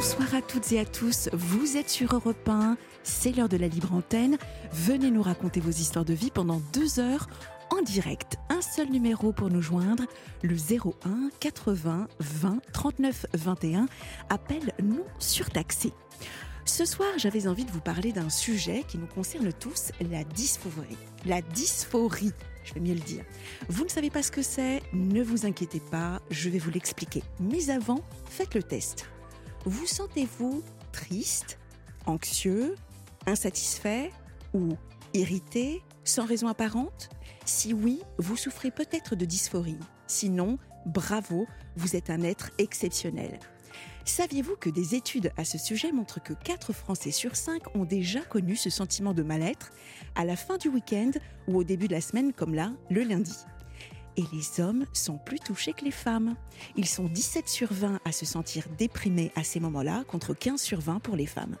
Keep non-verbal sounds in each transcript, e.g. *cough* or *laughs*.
Bonsoir à toutes et à tous. Vous êtes sur Europe 1. C'est l'heure de la libre antenne. Venez nous raconter vos histoires de vie pendant deux heures en direct. Un seul numéro pour nous joindre, le 01 80 20 39 21. Appel non surtaxé. Ce soir, j'avais envie de vous parler d'un sujet qui nous concerne tous, la dysphorie. La dysphorie, je vais mieux le dire. Vous ne savez pas ce que c'est Ne vous inquiétez pas, je vais vous l'expliquer. Mais avant, faites le test. Vous sentez-vous triste, anxieux, insatisfait ou irrité, sans raison apparente? Si oui, vous souffrez peut-être de dysphorie. Sinon, bravo, vous êtes un être exceptionnel. Saviez-vous que des études à ce sujet montrent que 4 Français sur 5 ont déjà connu ce sentiment de mal-être à la fin du week-end ou au début de la semaine comme là, le lundi? Et les hommes sont plus touchés que les femmes. Ils sont 17 sur 20 à se sentir déprimés à ces moments-là, contre 15 sur 20 pour les femmes.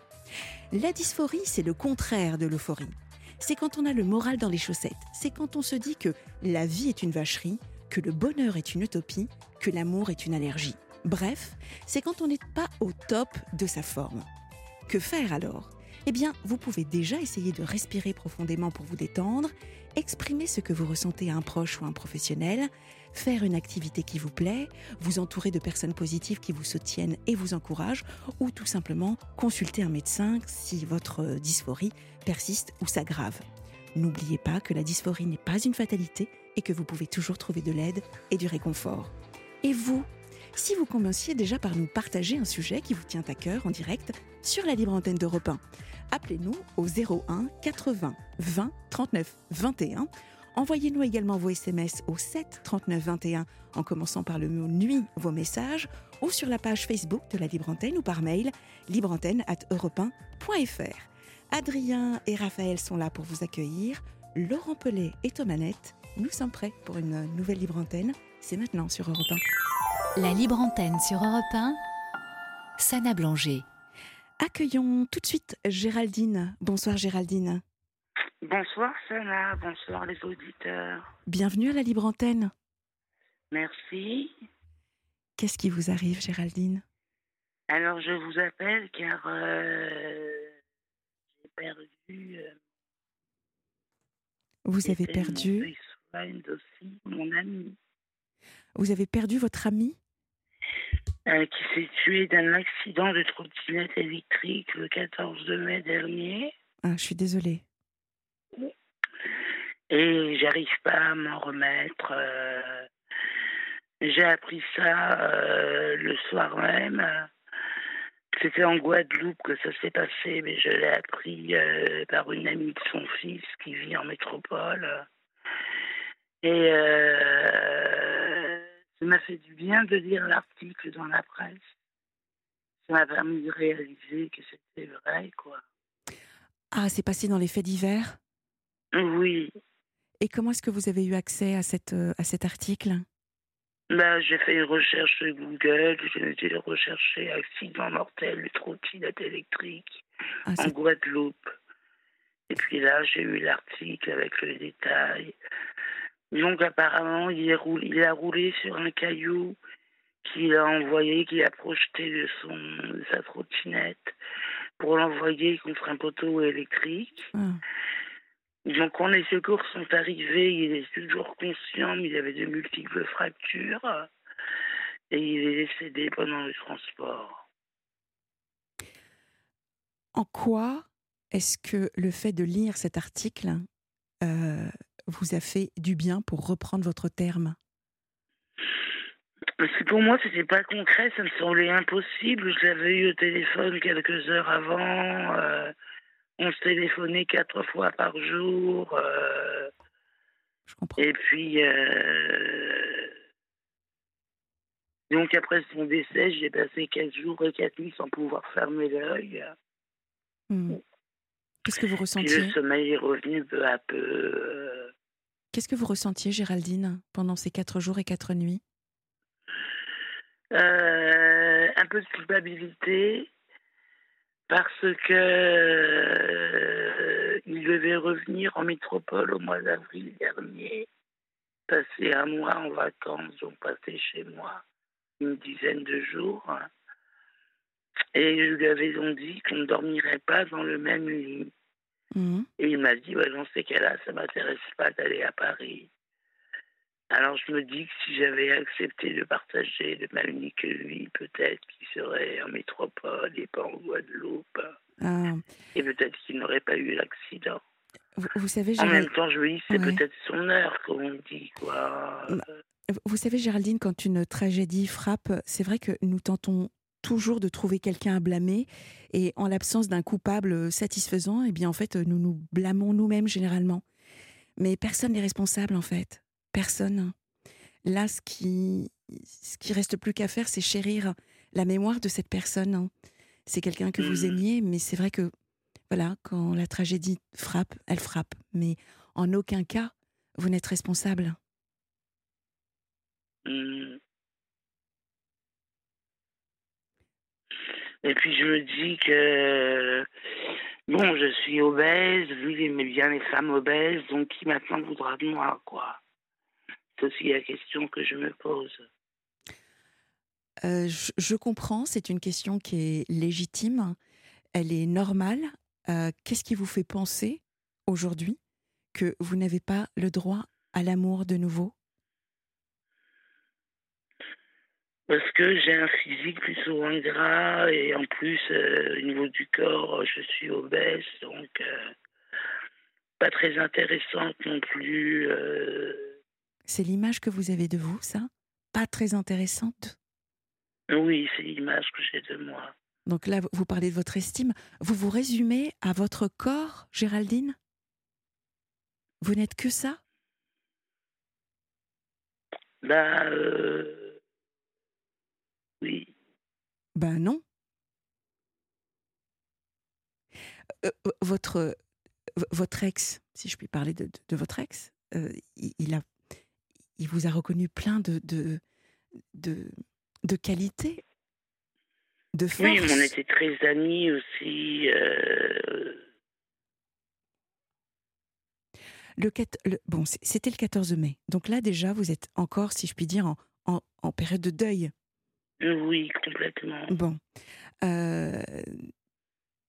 La dysphorie, c'est le contraire de l'euphorie. C'est quand on a le moral dans les chaussettes. C'est quand on se dit que la vie est une vacherie, que le bonheur est une utopie, que l'amour est une allergie. Bref, c'est quand on n'est pas au top de sa forme. Que faire alors? Eh bien, vous pouvez déjà essayer de respirer profondément pour vous détendre exprimer ce que vous ressentez à un proche ou un professionnel, faire une activité qui vous plaît, vous entourer de personnes positives qui vous soutiennent et vous encouragent, ou tout simplement consulter un médecin si votre dysphorie persiste ou s'aggrave. N'oubliez pas que la dysphorie n'est pas une fatalité et que vous pouvez toujours trouver de l'aide et du réconfort. Et vous, si vous commenciez déjà par nous partager un sujet qui vous tient à cœur en direct sur la libre antenne d'Europe 1, appelez-nous au 01 80 20 39 21. Envoyez-nous également vos SMS au 7 39 21 en commençant par le mot nuit vos messages ou sur la page Facebook de la Libre Antenne ou par mail libreantenne at Adrien et Raphaël sont là pour vous accueillir. Laurent Pellet et Thomanette, nous sommes prêts pour une nouvelle Libre Antenne. C'est maintenant sur Europe 1. La Libre Antenne sur Europe 1, Sana Blanger. Accueillons tout de suite Géraldine. Bonsoir Géraldine. Bonsoir Sana, bonsoir les auditeurs. Bienvenue à la Libre Antenne. Merci. Qu'est-ce qui vous arrive Géraldine? Alors je vous appelle car euh, j'ai perdu... Euh, vous avez perdu mon ami. Vous avez perdu votre ami euh, qui s'est tué d'un accident de trottinette électrique le 14 mai dernier. Ah, je suis désolée. Et j'arrive pas à m'en remettre. Euh, j'ai appris ça euh, le soir même. C'était en Guadeloupe que ça s'est passé, mais je l'ai appris par une amie de son fils qui vit en métropole. Et ça m'a fait du bien de lire l'article dans la presse. Ça m'a permis de réaliser que c'était vrai, quoi. Ah, c'est passé dans les faits divers? Oui. Et comment est-ce que vous avez eu accès à, cette, euh, à cet article? Bah, J'ai fait une recherche sur Google, j'ai été rechercher accident mortel de trottinette électrique ah, en Guadeloupe. Et puis là, j'ai eu l'article avec le détail. Donc apparemment, il, il a roulé sur un caillou qu'il a envoyé, qu'il a projeté de, son, sa trottinette pour l'envoyer contre un poteau électrique. Ah. Donc quand les secours sont arrivés, il est toujours conscient, mais il avait de multiples fractures et il est décédé pendant le transport. En quoi est-ce que le fait de lire cet article euh, vous a fait du bien pour reprendre votre terme? Parce que pour moi, c'était pas concret, ça me semblait impossible. Je l'avais eu au téléphone quelques heures avant. Euh, on se téléphonait quatre fois par jour. Euh, Je comprends. Et puis, euh, donc après son décès, j'ai passé quatre jours et quatre nuits sans pouvoir fermer l'œil. Hmm. Qu'est-ce que vous ressentiez Le sommeil est revenu peu à peu. Qu'est-ce que vous ressentiez, Géraldine, pendant ces quatre jours et quatre nuits? Euh, Un peu de culpabilité, parce que euh, il devait revenir en métropole au mois d'avril dernier, passer un mois en vacances, donc passer chez moi une dizaine de jours. Et je lui avais donc dit qu'on ne dormirait pas dans le même lit. Mhm. Et il m'a dit, dans ces cas-là, ça m'intéresse pas d'aller à Paris. Alors je me dis que si j'avais accepté de partager le même lit que lui, peut-être qu'il serait en métropole et pas en Guadeloupe. Ah. Et peut-être qu'il n'aurait pas eu l'accident. Vous, savez, En même temps, je me dis, c'est peut-être son heure, comme on dit. Quoi. Bah, vous savez, Géraldine, quand une tragédie frappe, c'est vrai que nous tentons toujours de trouver quelqu'un à blâmer. Et en l'absence d'un coupable satisfaisant, eh bien, en fait, nous nous blâmons nous-mêmes généralement. Mais personne n'est responsable, en fait. Personne. Là, ce qui, ce qui reste plus qu'à faire, c'est chérir la mémoire de cette personne. C'est quelqu'un que vous mmh. aimiez, mais c'est vrai que, voilà, quand la tragédie frappe, elle frappe. Mais en aucun cas, vous n'êtes responsable. Mmh. Et puis je me dis que, bon, je suis obèse, lui il aimait bien les femmes obèses, donc qui maintenant voudra de moi, quoi? C'est aussi la question que je me pose. Euh, je, comprends, c'est une question qui est légitime, elle est normale. Euh, qu'est-ce qui vous fait penser aujourd'hui que vous n'avez pas le droit à l'amour de nouveau? Parce que j'ai un physique plus souvent gras et en plus, euh, au niveau du corps, je suis obèse, donc euh, pas très intéressante non plus. Euh. C'est l'image que vous avez de vous, ça? Pas très intéressante? Oui, c'est l'image que j'ai de moi. Donc là, vous parlez de votre estime. Vous vous résumez à votre corps, Géraldine? Vous n'êtes que ça? Bah. Oui. Ben non. Euh, euh, votre, votre ex, si je puis parler de, votre ex, euh, il, a, il vous a reconnu plein de, de, de, qualités, de force. Oui, on était très amis aussi. Le, le, bon, c'était le 14 mai. Donc là, déjà, vous êtes encore, si je puis dire, en, en période de deuil. Oui, complètement. Bon. Euh,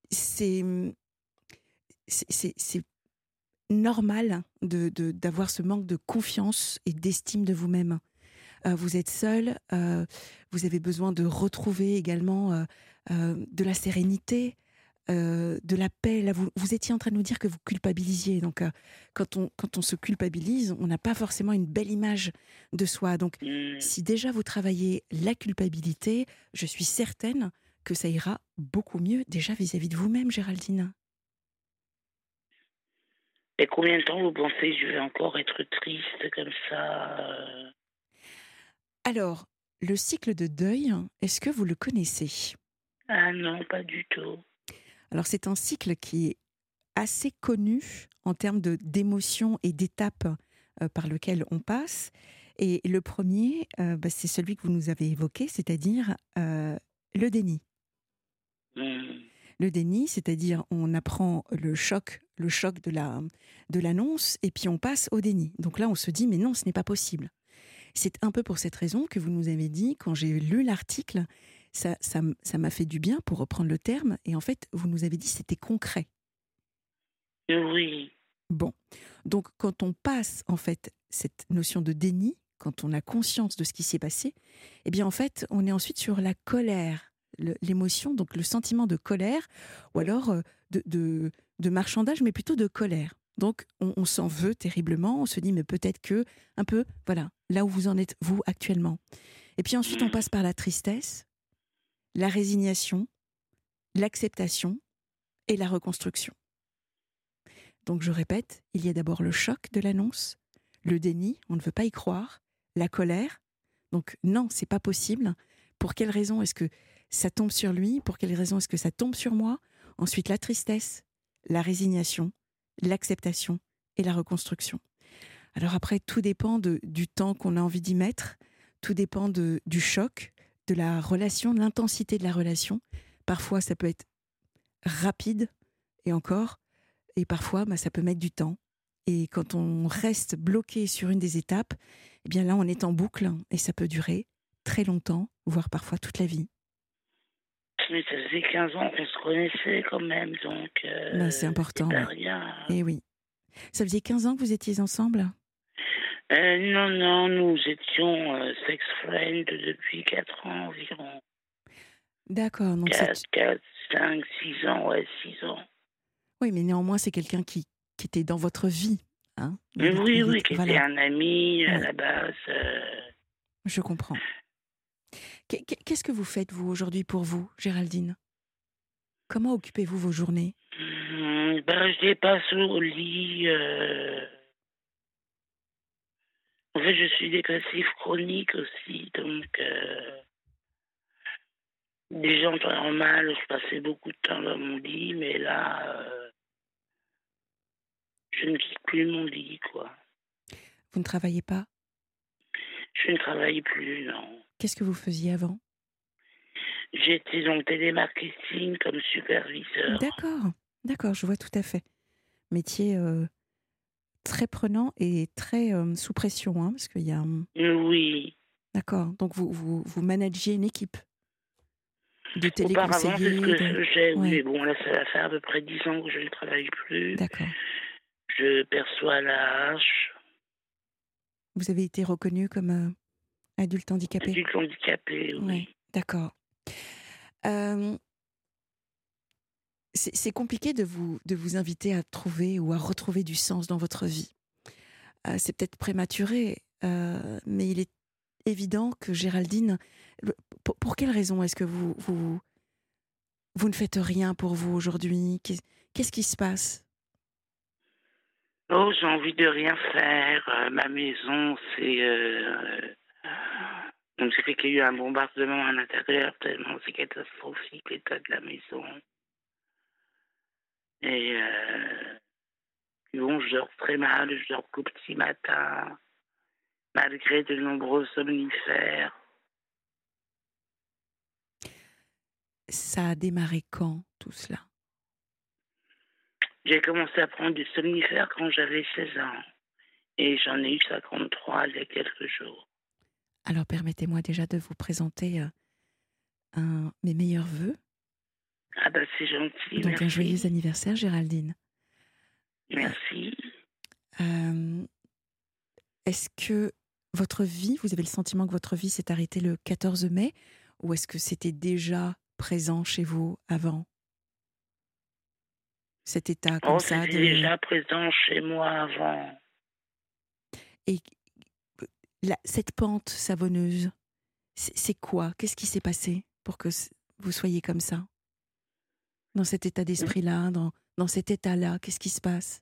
c'est normal de d'avoir ce manque de confiance et d'estime de vous-même. Euh, vous êtes seul, euh, vous avez besoin de retrouver également de la sérénité, euh, de la paix. Là, vous, vous, étiez en train de nous dire que vous culpabilisiez. Donc, euh, quand, on, quand on se culpabilise, on n'a pas forcément une belle image de soi. Donc, mmh. si déjà vous travaillez la culpabilité, je suis certaine que ça ira beaucoup mieux déjà vis-à-vis de vous-même, Géraldine. Et combien de temps vous pensez que je vais encore être triste comme ça euh? Alors, le cycle de deuil, est-ce que vous le connaissez? Ah non, pas du tout. Alors c'est un cycle qui est assez connu en termes de d'émotions et d'étapes euh, par lequel on passe. Et le premier, euh, bah, c'est celui que vous nous avez évoqué, c'est-à-dire euh, le déni. Mmh. Le déni, c'est-à-dire on apprend le choc, le choc de la de l'annonce, et puis on passe au déni. Donc là, on se dit mais non, ce n'est pas possible. C'est un peu pour cette raison que vous nous avez dit quand j'ai lu l'article ça, ça, m'a fait du bien pour reprendre le terme. Et en fait, vous nous avez dit c'était concret. Oui. Bon, donc quand on passe en fait cette notion de déni, quand on a conscience de ce qui s'est passé, eh bien en fait, on est ensuite sur la colère, l'émotion, donc le sentiment de colère, ou alors euh, de, de, de marchandage, mais plutôt de colère. Donc on, on s'en veut terriblement, on se dit mais peut-être que un peu, voilà, là où vous en êtes vous actuellement. Et puis ensuite on mm. passe par la tristesse, la résignation, l'acceptation et la reconstruction. Donc je répète, il y a d'abord le choc de l'annonce, le déni, on ne veut pas y croire, la colère. Donc non, c'est pas possible. Pour quelle raison est-ce que ça tombe sur lui? Pour quelle raison est-ce que ça tombe sur moi? Ensuite la tristesse, la résignation, l'acceptation et la reconstruction. Alors après, tout dépend du temps qu'on a envie d'y mettre, tout dépend du choc, de la relation, de l'intensité de la relation. Parfois, ça peut être rapide et encore, et parfois, bah, ça peut mettre du temps. Et quand on reste bloqué sur une des étapes, eh bien là, on est en boucle et ça peut durer très longtemps, voire parfois toute la vie. mais ça faisait 15 ans qu'on se connaissait quand même, donc. Euh, bah, c'est important. rien. Et eh oui. Ça faisait 15 ans que vous étiez ensemble? Euh, Non, non, nous étions euh, sex friends depuis 4 ans environ. D'accord. Donc 4, 4, 5, 6 ans, ouais, 6 ans. Oui, mais néanmoins, c'est quelqu'un qui, qui était dans votre vie. Hein oui, oui, qui était un ami à la base. Je comprends. Qu'est-ce que vous faites, vous, aujourd'hui, pour vous, Géraldine? Comment occupez-vous vos journées? Mmh, ben, Je dépasse au lit. En fait, je suis dépressif chronique aussi, donc. Euh... Déjà en temps normal, je passais beaucoup de temps dans mon lit, mais là, euh, je ne quitte plus mon lit, quoi. Vous ne travaillez pas? Je ne travaille plus, non. Qu'est-ce que vous faisiez avant? J'étais dans le télémarketing comme superviseur. D'accord, d'accord, je vois tout à fait. Métier euh, très prenant et très euh, sous pression, hein, parce qu'il y a. Oui. D'accord, donc vous, vous, vous managiez une équipe de téléconseillers. c'est ce que faisais, mais bon, là, ça va faire à peu près dix ans que je ne travaille plus. D'accord. Je perçois la hache. Vous avez été reconnu comme euh, Adulte handicapé? Adulte handicapé, oui. D'accord. C'est compliqué de vous, de vous inviter à trouver ou à retrouver du sens dans votre vie. Euh, c'est peut-être prématuré, euh, mais il est évident que Géraldine, pour, pour quelle raison est-ce que vous, vous, vous ne faites rien pour vous aujourd'hui? Qu'est-ce qui se passe? Oh, j'ai envie de rien faire. Euh, ma maison, c'est donc, c'est qu'il y a eu un bombardement à l'intérieur, tellement c'est catastrophique l'état de la maison. Et euh, bon, je dors très mal, je dors qu'au petit matin, malgré de nombreux somnifères. Ça a démarré quand, tout cela? J'ai commencé à prendre du somnifères quand j'avais 16 ans. Et j'en ai eu 53 il y a quelques jours. Alors permettez-moi déjà de vous présenter euh, un, mes meilleurs voeux. Ah bah c'est gentil. Donc un joyeux anniversaire Géraldine. Merci. Euh, est-ce que votre vie, vous avez le sentiment que votre vie s'est arrêtée le 14 mai ou est-ce que c'était déjà présent chez vous avant? Cet état comme oh, ça de... déjà présent chez moi avant. Et cette pente savonneuse, c'est quoi? Qu'est-ce qui s'est passé pour que vous soyez comme ça? Dans cet état d'esprit-là, dans, dans cet état-là, qu'est-ce qui se passe?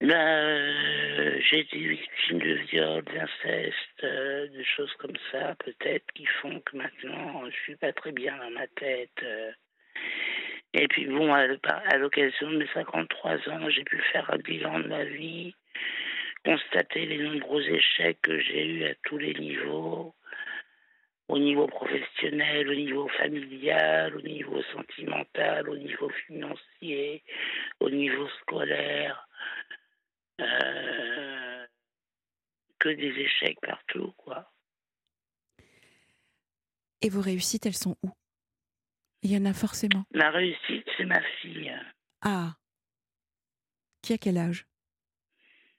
Ben, J'ai été victime de viols, d'inceste, euh, de choses comme ça, peut-être, qui font que maintenant, je suis pas très bien dans ma tête. Euh. Et puis bon, à l'occasion de mes 53 ans, j'ai pu faire un bilan de ma vie constater les nombreux échecs que j'ai eus à tous les niveaux, au niveau professionnel, au niveau familial, au niveau sentimental, au niveau financier, au niveau scolaire. Euh, que des échecs partout, quoi. Et vos réussites, elles sont où? Il y en a forcément. Ma réussite, c'est ma fille. Ah. Qui a quel âge?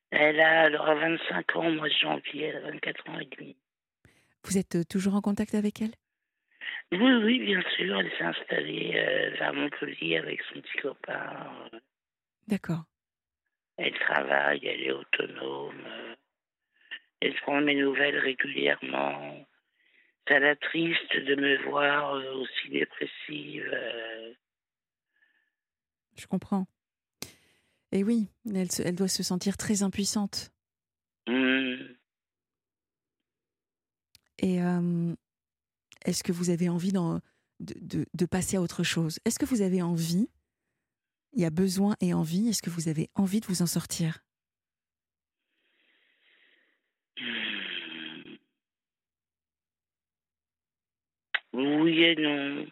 Elle a, aura 25 ans au mois de janvier, elle a 24 ans et demi. Vous êtes euh, toujours en contact avec elle? Oui, oui, bien sûr. Elle s'est installée euh, vers Montpellier avec son petit copain. D'accord. Elle travaille, elle est autonome. Elle prend mes nouvelles régulièrement. Ça la triste de me voir euh, aussi dépressive. Je comprends. Et oui, elle, elle doit se sentir très impuissante. Mmh. Et est-ce que vous avez envie de, de, de, passer à autre chose? Est-ce que vous avez envie Il y a besoin et envie. Est-ce que vous avez envie de vous en sortir? Oui et non.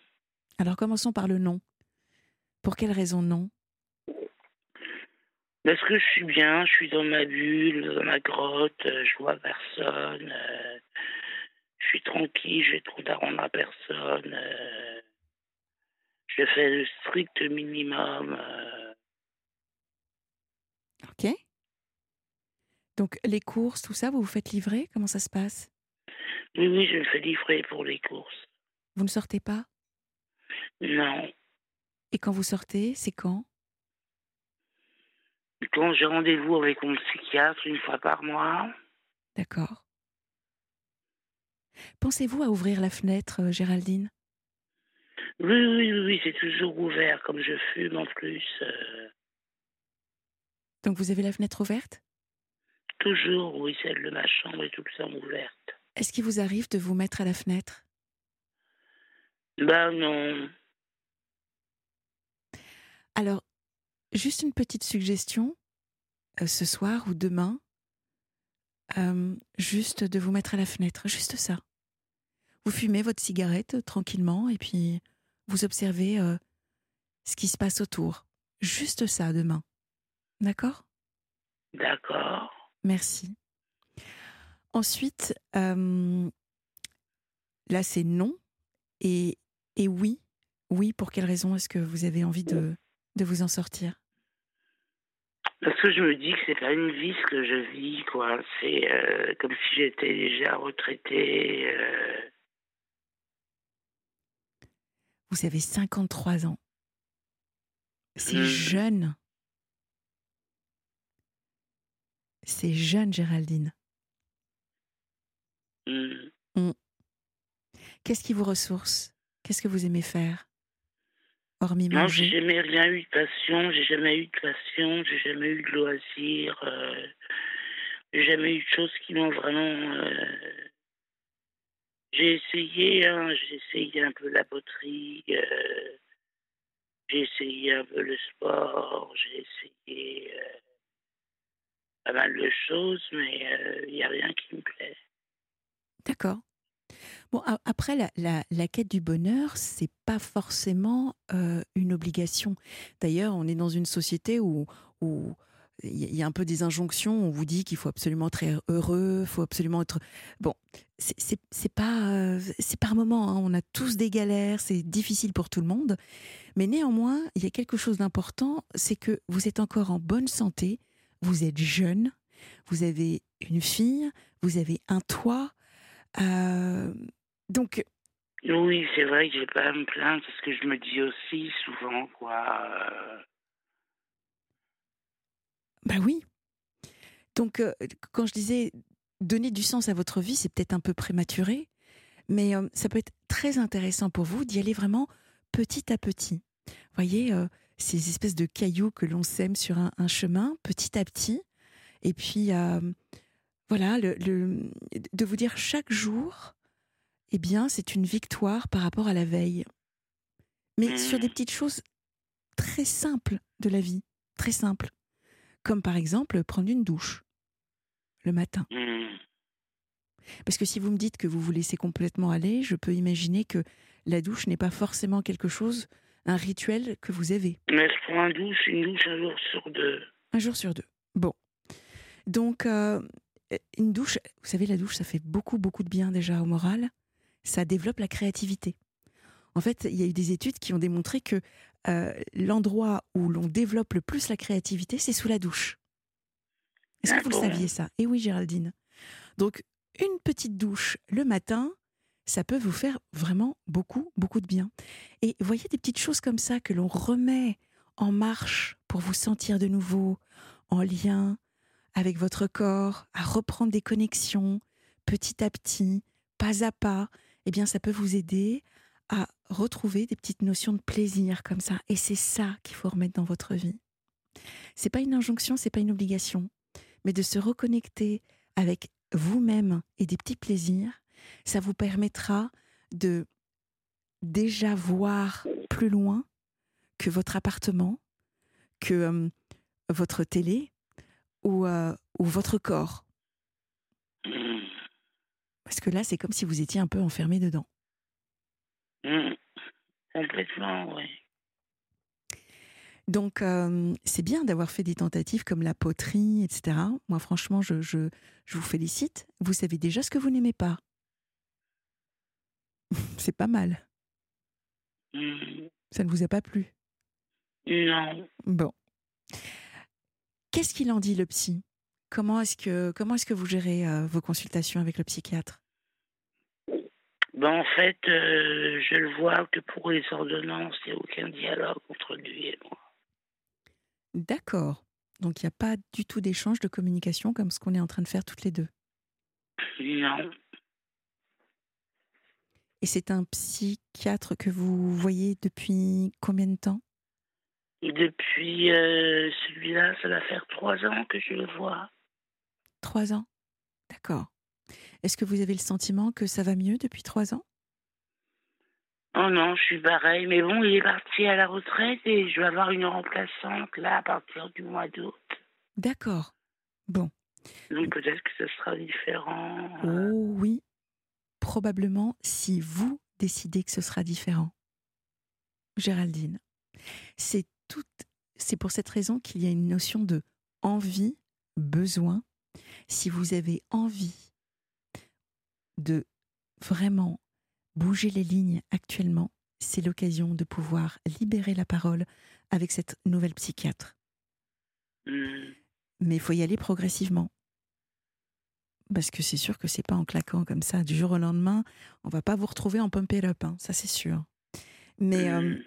Alors commençons par le non. Pour quelle raison non? Parce que je suis bien, je suis dans ma bulle, dans ma grotte, je vois personne, euh, je suis tranquille, j'ai trop à rendre à personne. Euh, Je fais le strict minimum. Euh. Ok. Donc les courses, tout ça, vous vous faites livrer? Comment ça se passe? Oui, oui, je me fais livrer pour les courses. Vous ne sortez pas? Non. Et quand vous sortez, c'est quand? Quand j'ai rendez-vous avec mon psychiatre une fois par mois. D'accord. Pensez-vous à ouvrir la fenêtre, euh, Géraldine? Oui, oui, oui, c'est toujours ouvert, comme je fume en plus. Euh. Donc vous avez la fenêtre ouverte? Toujours, oui, celle de ma chambre est tout le temps ouverte. Est-ce qu'il vous arrive de vous mettre à la fenêtre? Ben non. Alors, juste une petite suggestion, euh, ce soir ou demain, euh, juste de vous mettre à la fenêtre, juste ça. Vous fumez votre cigarette tranquillement et puis vous observez euh, ce qui se passe autour. Juste ça demain. D'accord? D'accord. Merci. Ensuite, euh, là c'est non et, et oui. Oui, pour quelle raison est-ce que vous avez envie de, de vous en sortir? Parce que je me dis que c'est pas une vie ce que je vis, quoi. C'est euh, comme si j'étais déjà retraité. Vous avez 53 ans. C'est mmh. jeune. C'est jeune, Géraldine. Mmh. Mmh. Qu'est-ce qui vous ressource? Qu'est-ce que vous aimez faire Hormis non, manger? j'ai jamais rien eu de passion, j'ai jamais eu de passion, j'ai jamais eu de loisirs, euh, j'ai jamais eu de choses qui m'ont vraiment euh, j'ai essayé, hein, j'ai essayé un peu la poterie, euh, j'ai essayé un peu le sport, j'ai essayé euh, pas mal de choses, mais il euh, n'y a rien qui me plaît. D'accord. Bon, après, la, la, la, quête du bonheur, c'est pas forcément une obligation. D'ailleurs, on est dans une société où, où il y a un peu des injonctions. On vous dit qu'il faut absolument être heureux, faut absolument être. Bon, c'est pas euh, c'est par moment. Hein. On a tous des galères, c'est difficile pour tout le monde. Mais néanmoins, il y a quelque chose d'important, c'est que vous êtes encore en bonne santé, vous êtes jeune, vous avez une fille, vous avez un toit. Euh, donc. Oui, c'est vrai que j'ai pas à me plaindre, c'est ce que je me dis aussi souvent, quoi. Bah oui. Donc, euh, quand je disais donner du sens à votre vie, c'est peut-être un peu prématuré, mais euh, ça peut être très intéressant pour vous d'y aller vraiment petit à petit. Voyez, euh, ces espèces de cailloux que l'on sème sur un, chemin, petit à petit, et puis voilà, le, de vous dire chaque jour, eh bien, c'est une victoire par rapport à la veille. Mais sur des petites choses très simples de la vie, très simples comme par exemple prendre une douche le matin. Mmh. Parce que si vous me dites que vous vous laissez complètement aller, je peux imaginer que la douche n'est pas forcément quelque chose, un rituel que vous avez. Mais je prends une douche, une douche un jour sur deux. Un jour sur deux. Bon. Donc, euh, une douche, vous savez, la douche, ça fait beaucoup, beaucoup de bien déjà au moral. Ça développe la créativité. En fait, il y a eu des études qui ont démontré que euh, l'endroit où l'on développe le plus la créativité, c'est sous la douche. Est-ce que vous le saviez ça? Eh oui, Géraldine. Donc, une petite douche le matin, ça peut vous faire vraiment beaucoup, beaucoup de bien. Et voyez des petites choses comme ça que l'on remet en marche pour vous sentir de nouveau en lien avec votre corps, à reprendre des connexions petit à petit, pas à pas, eh bien ça peut vous aider à retrouver des petites notions de plaisir comme ça. Et c'est ça qu'il faut remettre dans votre vie. C'est pas une injonction, c'est pas une obligation, mais de se reconnecter avec vous-même et des petits plaisirs, ça vous permettra de déjà voir plus loin que votre appartement, que euh, votre télé ou, euh, ou votre corps. Parce que là, c'est comme si vous étiez un peu enfermé dedans. Mmh. Complètement, oui. Donc, euh, c'est bien d'avoir fait des tentatives comme la poterie, etc. Moi, franchement, je, je, je vous félicite. Vous savez déjà ce que vous n'aimez pas. *laughs* c'est pas mal. Mmh. Ça ne vous a pas plu? Non. Bon. Qu'est-ce qu'il en dit, le psy? Comment est-ce que, comment est-ce que vous gérez euh, vos consultations avec le psychiatre? Ben, En fait, euh, je le vois que pour les ordonnances, il n'y a aucun dialogue entre lui et moi. D'accord. Donc il n'y a pas du tout d'échange de communication comme ce qu'on est en train de faire toutes les deux? Non. Et c'est un psychiatre que vous voyez depuis combien de temps? Depuis euh, celui-là, ça va faire trois ans que je le vois. Trois ans? D'accord. Est-ce que vous avez le sentiment que ça va mieux depuis trois ans? Oh non, je suis pareil. Mais bon, il est parti à la retraite et je vais avoir une remplaçante là à partir du mois d'août. D'accord. Bon. Donc peut-être que ce sera différent. Oh oui, probablement si vous décidez que ce sera différent. Géraldine, c'est tout, c'est pour cette raison qu'il y a une notion de envie, besoin. Si vous avez envie de vraiment bouger les lignes actuellement, c'est l'occasion de pouvoir libérer la parole avec cette nouvelle psychiatre. Hmm. Mais il faut y aller progressivement. Parce que c'est sûr que c'est pas en claquant comme ça du jour au lendemain, on va pas vous retrouver en pump it up, hein, ça c'est sûr. Mais euh, Hmm.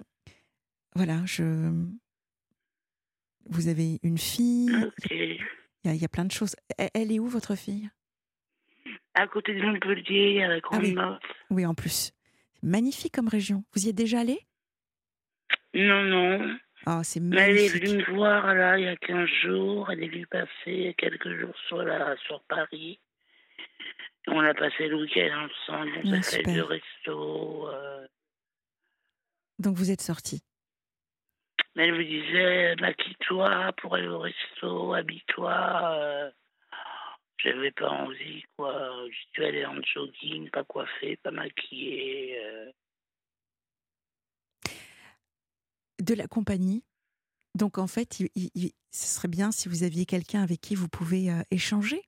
voilà, je. Vous avez une fille, Ok. il y, a- il y a plein de choses. Elle, elle est où votre fille? À côté de Montpellier, à la Grande oui. Motte. Oui, en plus. Magnifique comme région. Vous y êtes déjà allé Non, non. Ah, c'est Mais elle est magnifique. venue me voir là il y a 15 jours. Elle est venue passer quelques jours sur, la, sur Paris. On a passé le week-end ensemble. On Ah, s'est fait deux restos. euh. Donc vous êtes sorti. Mais elle me disait maquille-toi pour aller au resto, habille-toi. euh. J'avais pas envie, quoi. Je suis allée en jogging, pas coiffée, pas maquillée. euh. De la compagnie. Donc en fait, ce serait bien si vous aviez quelqu'un avec qui vous pouvez euh, échanger.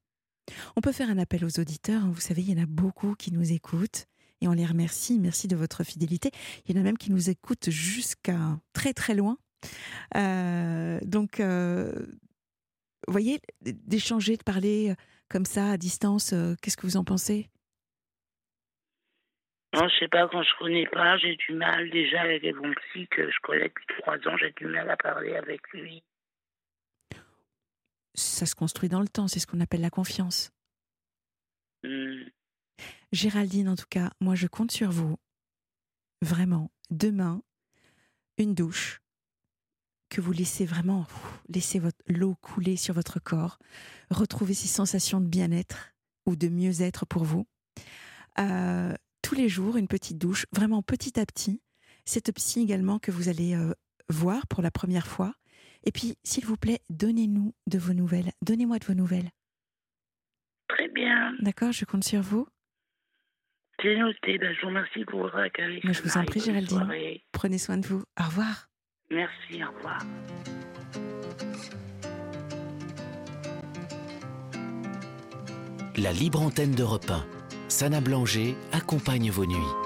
On peut faire un appel aux auditeurs. hein. Vous savez, il y en a beaucoup qui nous écoutent et on les remercie. Merci de votre fidélité. Il y en a même qui nous écoutent jusqu'à très très loin. Euh, donc, euh, vous voyez, d'échanger, de parler comme ça à distance, euh, qu'est-ce que vous en pensez? Non, je sais pas, quand je connais pas, j'ai du mal déjà avec mon psy que je connais depuis trois ans, j'ai du mal à parler avec lui. Ça se construit dans le temps, c'est ce qu'on appelle la confiance. Hmm. Géraldine, en tout cas, moi je compte sur vous. Vraiment, demain, une douche, que vous laissez vraiment pff, laisser votre l'eau couler sur votre corps, retrouver ces sensations de bien-être ou de mieux-être pour vous. Euh, tous les jours, une petite douche, vraiment petit à petit. Cette psy également que vous allez euh, voir pour la première fois. Et puis, s'il vous plaît, donnez-nous de vos nouvelles. Donnez-moi de vos nouvelles. Très bien, D'accord Je compte sur vous. c'est noté. Ben, je vous remercie pour votre accueil. Je vous en prie, Géraldine. soirée. Prenez soin de vous. Au revoir. Merci, au revoir. La libre antenne d'Europe 1. Sana Blanger accompagne vos nuits.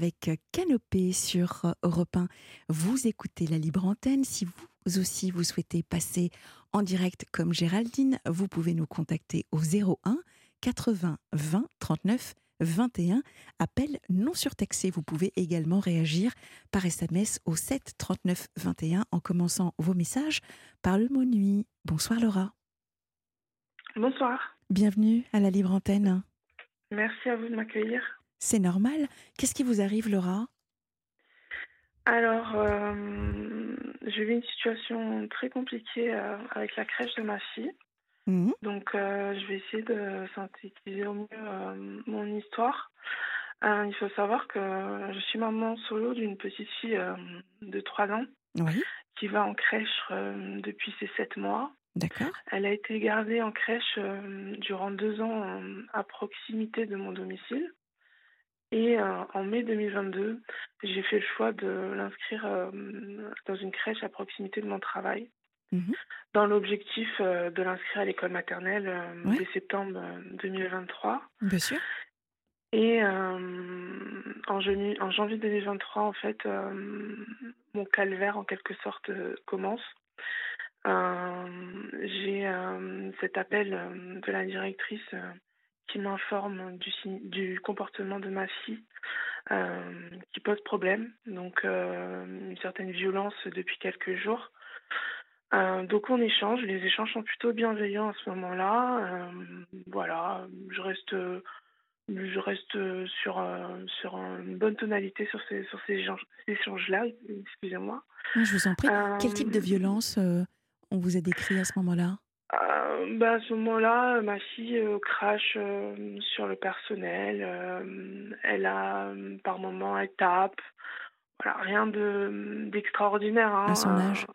Avec Canopée sur Europe 1. Vous écoutez la libre antenne. Si vous aussi vous souhaitez passer en direct comme Géraldine, vous pouvez nous contacter au 01 80 20 39 21. Appel non surtaxé. Vous pouvez également réagir par SMS au 7 39 21 en commençant vos messages par le mot nuit. Bonsoir Laura. Bonsoir. Bienvenue à la libre antenne. Merci à vous de m'accueillir. C'est normal? Qu'est-ce qui vous arrive, Laura? Alors, euh, j'ai eu une situation très compliquée euh, avec la crèche de ma fille. Mhm. Donc, euh, je vais essayer de synthétiser au mieux euh, mon histoire. Il faut savoir que je suis maman solo d'une petite fille de 3 ans Oui, qui va en crèche depuis ses 7 mois. d'accord. Elle a été gardée en crèche durant deux ans à proximité de mon domicile. Et euh, en mai 2022, j'ai fait le choix de l'inscrire euh, dans une crèche à proximité de mon travail, Mhm. dans l'objectif euh, de l'inscrire à l'école maternelle Ouais. dès septembre euh, 2023. Bien sûr. Et en, janvier, en janvier 2023, en fait, mon calvaire, en quelque sorte, commence. J'ai cet appel de la directrice qui m'informe du, du comportement de ma fille euh, qui pose problème, donc euh, une certaine violence depuis quelques jours. Euh, donc on échange, les échanges sont plutôt bienveillants à ce moment-là. Voilà, je reste je reste sur, sur une bonne tonalité sur ces, sur ces échanges- ces échanges-là, excusez-moi. Je vous en prie. Quel type de violence on vous a décrit à ce moment-là? Euh, bah, à ce moment-là, ma fille euh, crache euh, sur le personnel. euh, elle a, par moments, elle tape. Voilà, rien de d'extraordinaire. Hein, À son âge.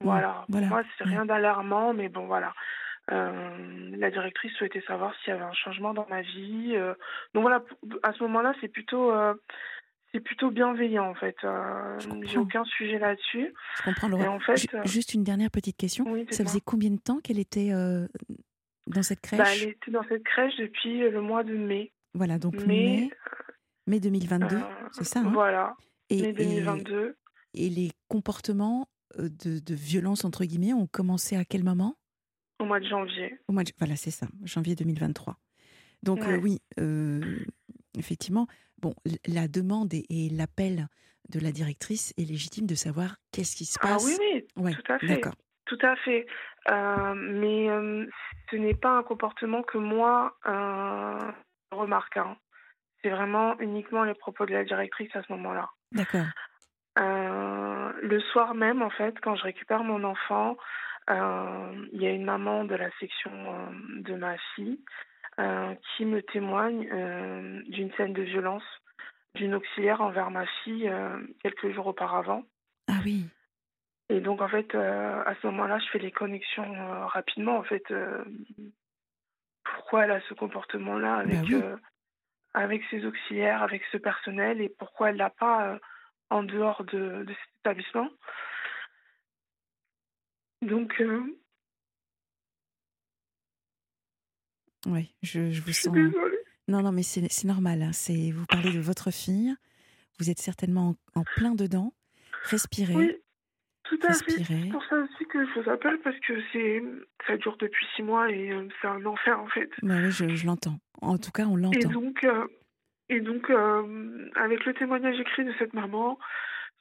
voilà. Pour voilà, moi, c'est rien d'alarmant, mais bon, voilà. La directrice souhaitait savoir s'il y avait un changement dans ma vie. donc voilà, à ce moment-là, c'est plutôt, c'est plutôt bienveillant en fait. Euh, J'ai aucun sujet là-dessus. Je comprends, Laura. En fait, euh, Juste une dernière petite question. oui, Ça faisait combien de temps qu'elle était euh, dans cette crèche? Bah, elle était dans cette crèche depuis le mois de mai. Voilà, donc mai, mai, mai 2022, euh, c'est ça hein? Voilà, et, mai et- 2022. et les comportements de, de violence, entre guillemets, ont commencé à quel moment? Au mois de janvier. Au mois de- Voilà, c'est ça, janvier 2023. Donc Ouais. oui, effectivement, bon, la demande et, et l'appel de la directrice est légitime de savoir qu'est-ce qui se Ah passe. oui, oui, Ouais, tout à fait. D'accord. Tout à fait. Euh, mais euh, ce n'est pas un comportement que moi euh, remarque. hein. C'est vraiment uniquement les propos de la directrice à ce moment-là. D'accord. Euh, le soir même, en fait, quand je récupère mon enfant, euh, il y a une maman de la section de ma fille qui me témoigne euh, d'une scène de violence d'une auxiliaire envers ma fille euh, quelques jours auparavant. Ah oui. Et donc, en fait, à ce moment-là, je fais les connexions rapidement. En fait, pourquoi elle a ce comportement-là Bah avec, oui. avec ses auxiliaires, avec ce personnel, et pourquoi elle l'a pas en dehors de, de cet établissement. Donc, euh, Oui, je, je vous je suis sens. désolée. Non, non, mais c'est normal. hein, C'est vous parlez de votre fille. Vous êtes certainement en, en plein dedans. Respirez, Oui, tout à fait. C'est pour ça aussi que je vous appelle, parce que c'est ça dure depuis six mois et euh, c'est un enfer, en fait. Bah oui, je, je l'entends. En tout cas, on Et l'entend. donc, euh, et donc euh, avec le témoignage écrit de cette maman,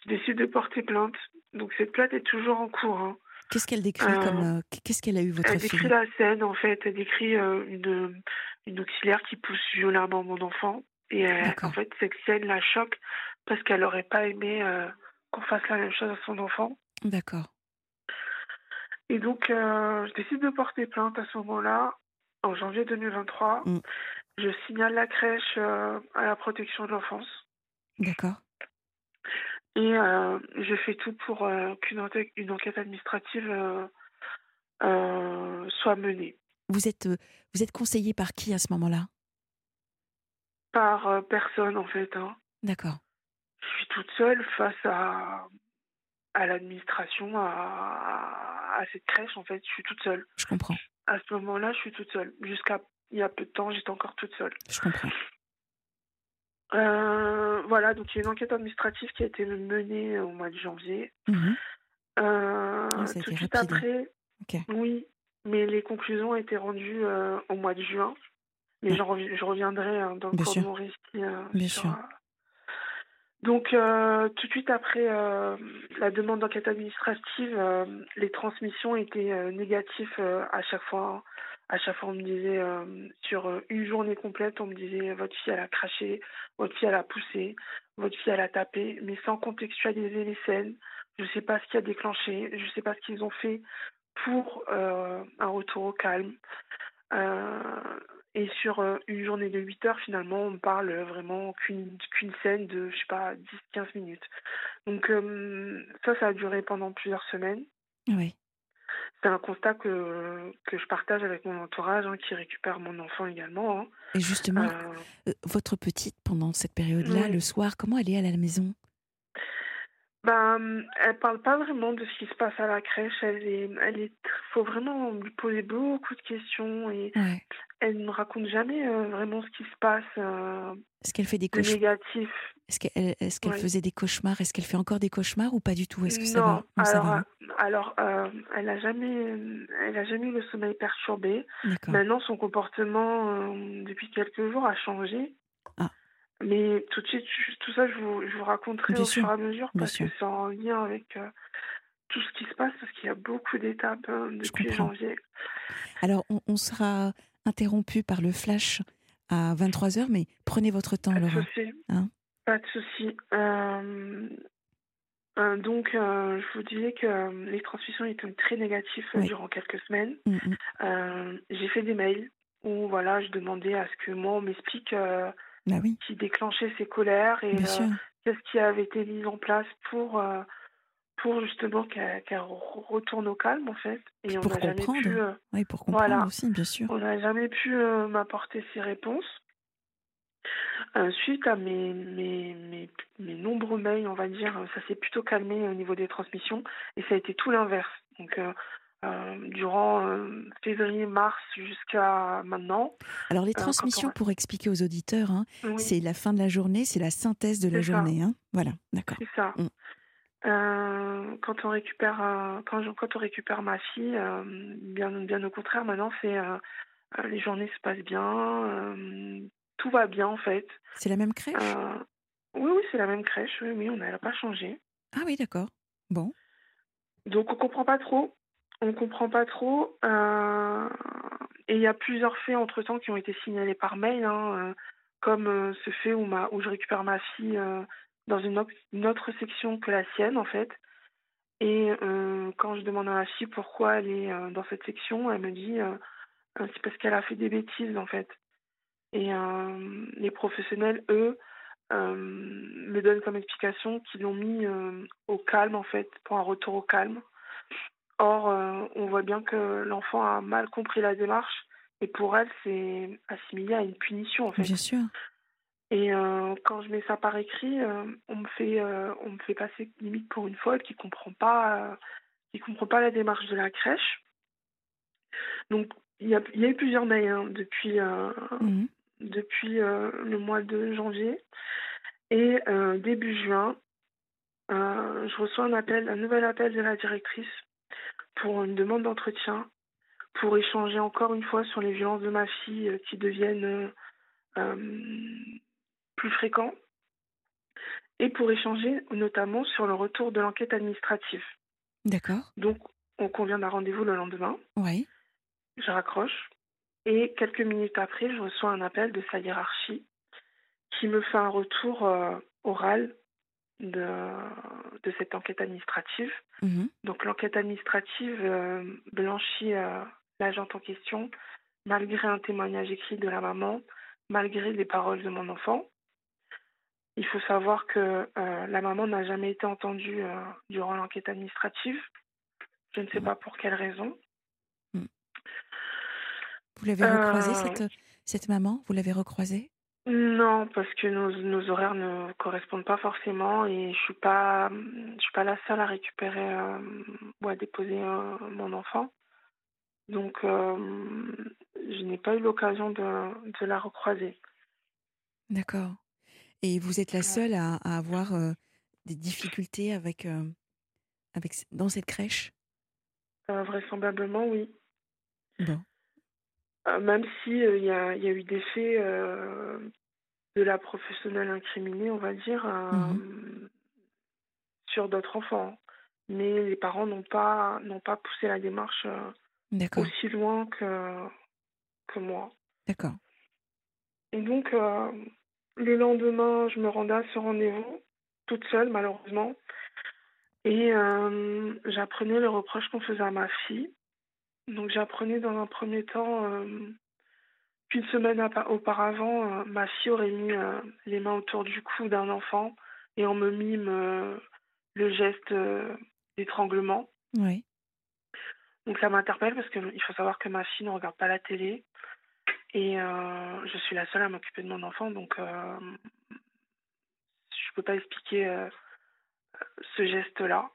je décide de porter plainte. Donc, cette plainte est toujours en cours. hein. Qu'est-ce qu'elle décrit Euh, comme euh, qu'est-ce qu'elle a eu votre Elle décrit fille la scène, en fait. Elle décrit euh, une, une auxiliaire qui pousse violemment mon enfant. Et en fait, cette scène la choque parce qu'elle n'aurait pas aimé qu'on fasse la même chose à son enfant. D'accord. Et donc, je décide de porter plainte à ce moment-là, en janvier 2023. Mm. Je signale la crèche à la protection de l'enfance. D'accord. Et euh, je fais tout pour euh, qu'une enquête, une enquête administrative euh, soit menée. Vous êtes vous êtes conseillé par qui à ce moment-là? Par personne, en fait. hein. D'accord. Je suis toute seule face à, à l'administration, à, à cette crèche, en fait. Je suis toute seule. Je comprends. À ce moment-là, je suis toute seule. Jusqu'à il y a peu de temps, j'étais encore toute seule. Je comprends. Euh, voilà, donc il y a une enquête administrative qui a été menée au mois de janvier. Mhm. Euh, Ah, tout de suite après, oui, mais les conclusions ont été rendues euh, au mois de juin. Mais je reviendrai hein, dans le cours de mon récit. Bien sur, sûr. Donc, tout de suite après la demande d'enquête administrative, les transmissions étaient négatives à chaque fois. À chaque fois, on me disait, euh, sur euh, une journée complète, on me disait, votre fille, elle a craché, votre fille, elle a poussé, votre fille, elle a tapé, mais sans contextualiser les scènes. Je ne sais pas ce qui a déclenché, je ne sais pas ce qu'ils ont fait pour euh, un retour au calme. Euh, et sur euh, une journée de 8 heures, finalement, on parle vraiment qu'une scène de, je sais pas, 10-15 minutes. Donc euh, ça, ça a duré pendant plusieurs semaines. Oui. C'est un constat que, que je partage avec mon entourage, hein, qui récupère mon enfant également. hein. Et justement, Euh, euh, votre petite pendant cette période-là, Oui. le soir, comment elle est à la maison? Ben, elle parle pas vraiment de ce qui se passe à la crèche. Elle est, elle est, faut vraiment lui poser beaucoup de questions et Ouais. elle ne raconte jamais euh, vraiment ce qui se passe euh, Est-ce qu'elle fait des de cauchemars? négatif. Est-ce qu'elle Oui. faisait des cauchemars? Est-ce qu'elle fait encore des cauchemars ou pas du tout? Est-ce que ça non, va? Non, ça alors, va. euh, alors euh, elle a jamais, elle a jamais eu le sommeil perturbé. Maintenant, son comportement euh, depuis quelques jours a changé. Ah. Mais tout de suite, tout ça, je vous, je vous raconterai Bien au sûr, fur et à mesure bien parce sûr. que c'est en lien avec euh, tout ce qui se passe, parce qu'il y a beaucoup d'étapes hein, depuis janvier. Alors, on, on sera interrompu par le flash à 23h, mais prenez votre temps, Laura. Hein? Pas de souci. Euh, euh, donc, euh, je vous disais que les transmissions étaient très négatives euh, Oui. durant quelques semaines. Mm, mm. Euh, J'ai fait des mails où voilà, je demandais à ce que moi, on m'explique Bah oui, qui déclenchait ces colères et qu'est-ce qui avait été mis en place pour, pour justement qu'elle qu'elle re- retourne au calme, en fait. Et Puis on pour n'a jamais pu, Oui, pour comprendre voilà. aussi, bien sûr. on n'a jamais pu m'apporter ces réponses. Euh, suite à mes, mes, mes, mes nombreux mails, on va dire, ça s'est plutôt calmé au niveau des transmissions et ça a été tout l'inverse. Donc, euh, euh, durant euh, février, mars jusqu'à maintenant, Alors, les on transmissions, pour expliquer aux auditeurs, hein, oui, c'est la fin de la journée, c'est la synthèse de la journée. Hein. Voilà, d'accord. c'est ça. Mm. Euh, quand on récupère euh, quand, je- quand on récupère ma fille, euh, bien, bien au contraire, maintenant c'est euh, euh, les journées se passent bien, euh, tout va bien en fait. C'est la même crèche? Euh, oui, oui, c'est la même crèche, oui, oui, on n'a pas changé. Ah oui, d'accord. Bon, Donc on comprend pas trop. On comprend pas trop. euh, et il y a plusieurs faits entre-temps qui ont été signalés par mail, hein, euh, comme ce fait où, ma, où je récupère ma fille dans une, autre- une autre section que la sienne, en fait. Et quand je demande à ma fille pourquoi elle est dans cette section, elle me dit c'est parce qu'elle a fait des bêtises, en fait. Et euh, les professionnels, eux, me donne comme explication qu'ils l'ont mis au calme, en fait, pour un retour au calme. Or, on voit bien que l'enfant a mal compris la démarche et pour elle, c'est assimilé à une punition, en fait. Bien sûr. Et quand je mets ça par écrit, on me fait on me fait passer limite pour une folle qui comprend pas qui comprend pas la démarche de la crèche. Donc il y a, il y a eu plusieurs mails hein, depuis mmh depuis le mois de janvier et début juin, je reçois un appel un nouvel appel de la directrice pour une demande d'entretien pour échanger encore une fois sur les violences de ma fille qui deviennent plus fréquents et pour échanger notamment sur le retour de l'enquête administrative. D'accord. Donc, on convient d'un rendez-vous le lendemain. Oui. Je raccroche. Et quelques minutes après, je reçois un appel de sa hiérarchie qui me fait un retour euh, oral de, de cette enquête administrative. Mhm. Donc, l'enquête administrative euh, blanchit euh, l'agent en question malgré un témoignage écrit de la maman, malgré les paroles de mon enfant. Il faut savoir que euh, la maman n'a jamais été entendue durant l'enquête administrative. Je ne sais pas pour quelle raison. Vous l'avez recroisée, Euh, cette, cette maman? Vous l'avez recroisée? Non, parce que nos, nos horaires ne correspondent pas forcément et je suis pas, je suis pas la seule à récupérer euh, ou à déposer euh, mon enfant. Donc, euh, je n'ai pas eu l'occasion de, de la recroiser. D'accord. Et vous êtes la seule à, à avoir des difficultés avec, avec, dans cette crèche? Vraisemblablement, oui. Bon. Euh, même si euh, il y, a, il y a eu des faits euh, de la professionnelle incriminée, on va dire, Mhm. sur d'autres enfants. Mais les parents n'ont pas, n'ont pas poussé la démarche aussi loin que, que moi. D'accord. Et donc, euh, le lendemain, je me rendais à ce rendez-vous, toute seule, malheureusement. Et euh, j'apprenais le reproche qu'on faisait à ma fille. Donc, j'apprenais dans un premier temps euh, qu'une semaine apa- auparavant, euh, ma fille aurait mis euh, les mains autour du cou d'un enfant et on me mime euh, le geste euh, d'étranglement. Oui. Donc ça m'interpelle parce qu'il faut savoir que ma fille ne regarde pas la télé et euh, je suis la seule à m'occuper de mon enfant, donc euh, je peux pas expliquer euh, ce geste-là.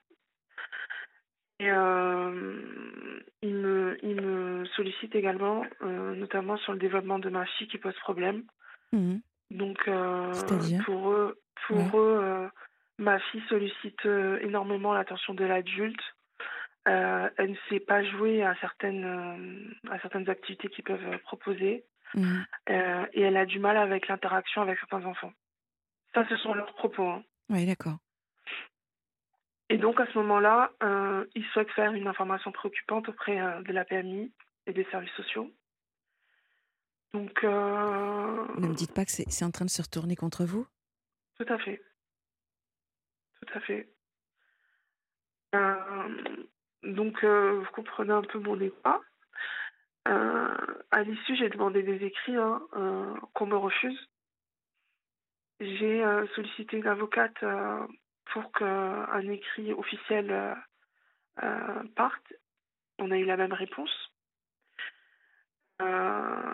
Et euh, il, me, il me sollicite également, euh, notamment sur le développement de ma fille qui pose problème. Mhm. Donc euh, pour eux, pour Ouais. eux ma fille sollicite énormément l'attention de l'adulte. Euh, elle ne sait pas jouer à certaines, euh, à certaines activités qu'ils peuvent proposer. Mhm. Euh, et elle a du mal avec l'interaction avec certains enfants. Ça, ce sont leurs propos. hein. Oui, d'accord. Et donc, à ce moment-là, euh, ils souhaitent faire une information préoccupante auprès euh, de la PMI et des services sociaux. Donc, euh, Ne me dites pas que c'est en train de se retourner contre vous? Tout à fait. Tout à fait. Euh, donc, euh, vous comprenez un peu mon. Euh, à l'issue, j'ai demandé des écrits hein, qu'on me refuse. J'ai sollicité une avocate pour qu'un écrit officiel euh, euh, parte. On a eu la même réponse. Euh,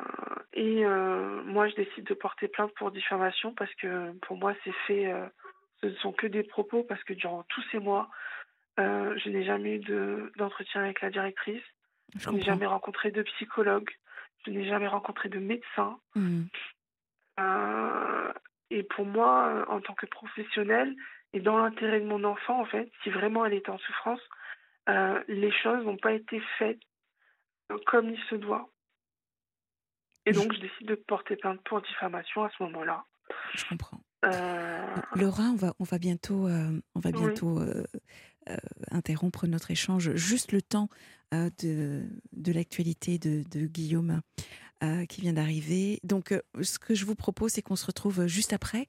et euh, moi, je décide de porter plainte pour diffamation parce que pour moi, c'est fait. euh, ce ne sont que des propos parce que durant tous ces mois, je n'ai jamais eu de- d'entretien avec la directrice. Je Je n'ai jamais rencontré de psychologue. Je n'ai jamais rencontré de médecin. Euh, et pour moi, en tant que professionnelle, et dans l'intérêt de mon enfant, en fait, si vraiment elle était en souffrance, euh, les choses n'ont pas été faites comme il se doit. Et donc, je décide de porter plainte pour diffamation à ce moment-là. Je comprends. Euh, Laura, on va, on va bientôt, euh, on va bientôt interrompre notre échange. Juste le temps de, de l'actualité de, de Guillaume qui vient d'arriver. Donc, ce que je vous propose, c'est qu'on se retrouve juste après.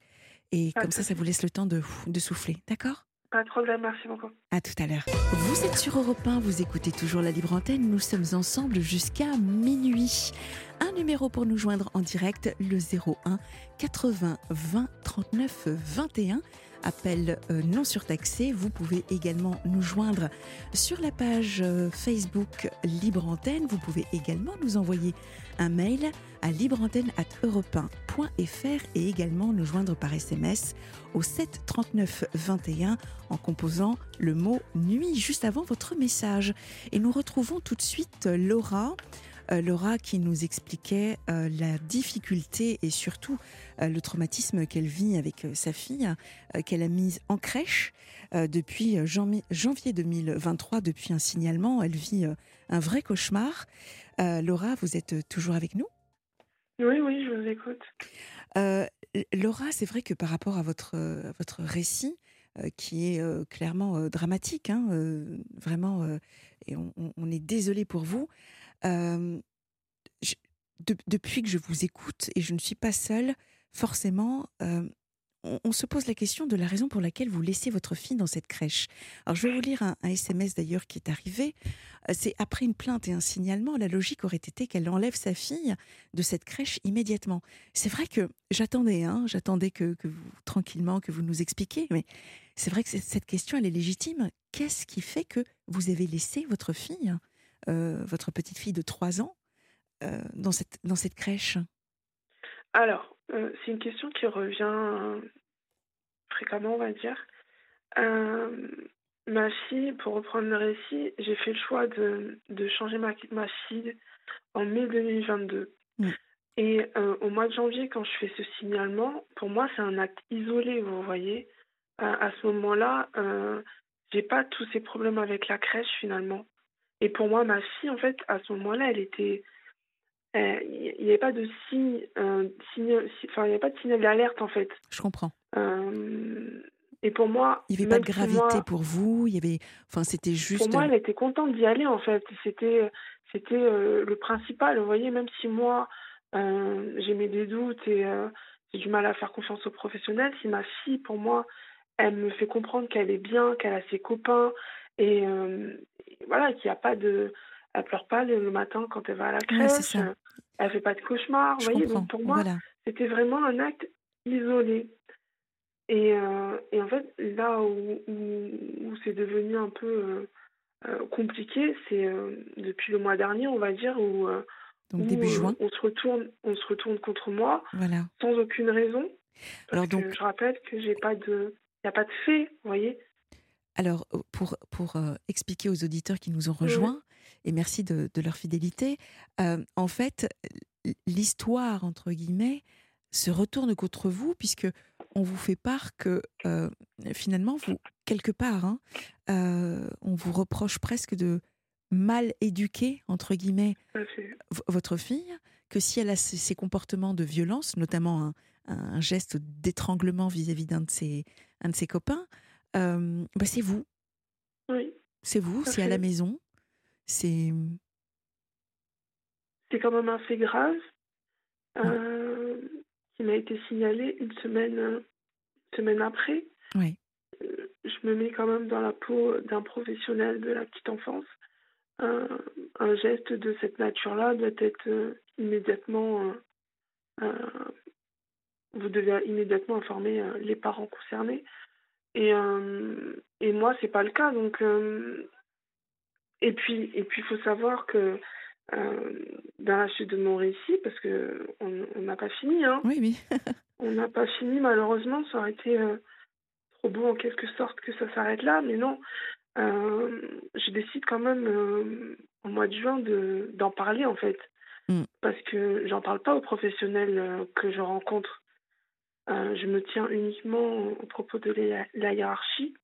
Et Pas comme ça, ça vous laisse le temps de, de souffler. D'accord? Pas de problème, merci beaucoup. À tout à l'heure. Vous êtes sur Europe 1, vous écoutez toujours la libre antenne. Nous sommes ensemble jusqu'à minuit. Un numéro pour nous joindre en direct, le 01 80 20 39 21 appel euh, non surtaxé. Vous pouvez également nous joindre sur la page euh, Facebook Libre Antenne. Vous pouvez également nous envoyer un mail à libreantenne@europe1.fr et également nous joindre par SMS au 7 39 21 en composant le mot nuit juste avant votre message. Et nous retrouvons tout de suite Laura. Euh, Laura qui nous expliquait euh, la difficulté et surtout euh, le traumatisme qu'elle vit avec sa fille, qu'elle a mise en crèche depuis janvier 2023, depuis un signalement. Elle vit un vrai cauchemar. Laura, vous êtes toujours avec nous? Oui, oui, je vous écoute. Laura, c'est vrai que par rapport à votre, votre récit, qui est clairement dramatique, hein, vraiment, et on, on, est désolé pour vous depuis que je vous écoute, et je ne suis pas seule, forcément, on, se pose la question de la raison pour laquelle vous laissez votre fille dans cette crèche. Alors, je vais vous lire un, SMS d'ailleurs qui est arrivé. C'est après une plainte et un signalement, la logique aurait été qu'elle enlève sa fille de cette crèche immédiatement. C'est vrai que j'attendais, hein, j'attendais que, tranquillement, que vous nous expliquiez, mais c'est vrai que cette question, elle est légitime. Qu'est-ce qui fait que vous avez laissé votre fille votre petite fille de 3 ans euh, dans, cette, dans cette crèche? Alors, euh, c'est une question qui revient fréquemment, on va dire. ma fille, pour reprendre le récit, j'ai fait le choix de, de changer ma, ma, fille en mai 2022. Mm. Et au mois de janvier, quand je fais ce signalement, pour moi, c'est un acte isolé, vous voyez. à ce moment-là, j'ai pas tous ces problèmes avec la crèche finalement. Et pour moi, ma fille, en fait, à ce moment-là, elle était. Euh, il n'y avait pas de signe, euh, enfin, il n'y avait pas de signal d'alerte, en fait. Je comprends. Euh, et pour moi. Il n'y avait pas de gravité pour vous, il y avait. Enfin, c'était juste. Pour moi, elle était contente d'y aller, en fait. C'était, c'était le principal. Vous voyez, même si moi, j'ai mes des doutes et j'ai du mal à faire confiance aux professionnels, si ma fille, pour moi, elle me fait comprendre qu'elle est bien, qu'elle a ses copains, et, voilà, qu'il n'y a pas de. Elle pleure pas le, matin quand elle va à la crèche. Elle elle fait pas de cauchemar. Vous voyez, donc pour moi, c'était vraiment un acte isolé. Et, euh, et en fait, là où, où, c'est devenu un peu euh, euh, compliqué, c'est depuis le mois dernier, on va dire, où, donc début juin. on se retourne, on se retourne contre moi, voilà. sans aucune raison. Alors donc, je rappelle que j'ai pas de, il n'y a pas de fait, vous voyez. Alors, pour, pour expliquer aux auditeurs qui nous ont rejoints, et merci de, leur fidélité, en fait, l'histoire, entre guillemets, se retourne contre vous, puisque on vous fait part que finalement, vous, quelque part, hein, on vous reproche presque de mal éduquer, entre guillemets, votre fille, que si elle a ces, comportements de violence, notamment un, un geste d'étranglement vis-à-vis d'un de, ses, un de ses copains, bah, c'est vous. Oui. C'est vous, c'est à la maison. C'est. C'est quand même un fait grave euh, qui m'a été signalé une semaine, semaine après. Oui. Euh, je me mets quand même dans la peau d'un professionnel de la petite enfance. un geste de cette nature-là doit être euh, immédiatement. vous devez immédiatement informer les parents concernés. Et, euh, et moi, c'est pas le cas. Donc, euh, et puis, et puis, il faut savoir que euh, dans la suite de mon récit, parce que on n'a pas fini, hein. Oui, oui. *laughs* on n'a pas fini, malheureusement. Ça aurait été trop beau en quelque sorte que ça s'arrête là, mais non. je décide quand même au mois de juin de d'en parler en fait, mm. parce que j'en parle pas aux professionnels que je rencontre euh, je me tiens uniquement au propos de la, hiérarchie.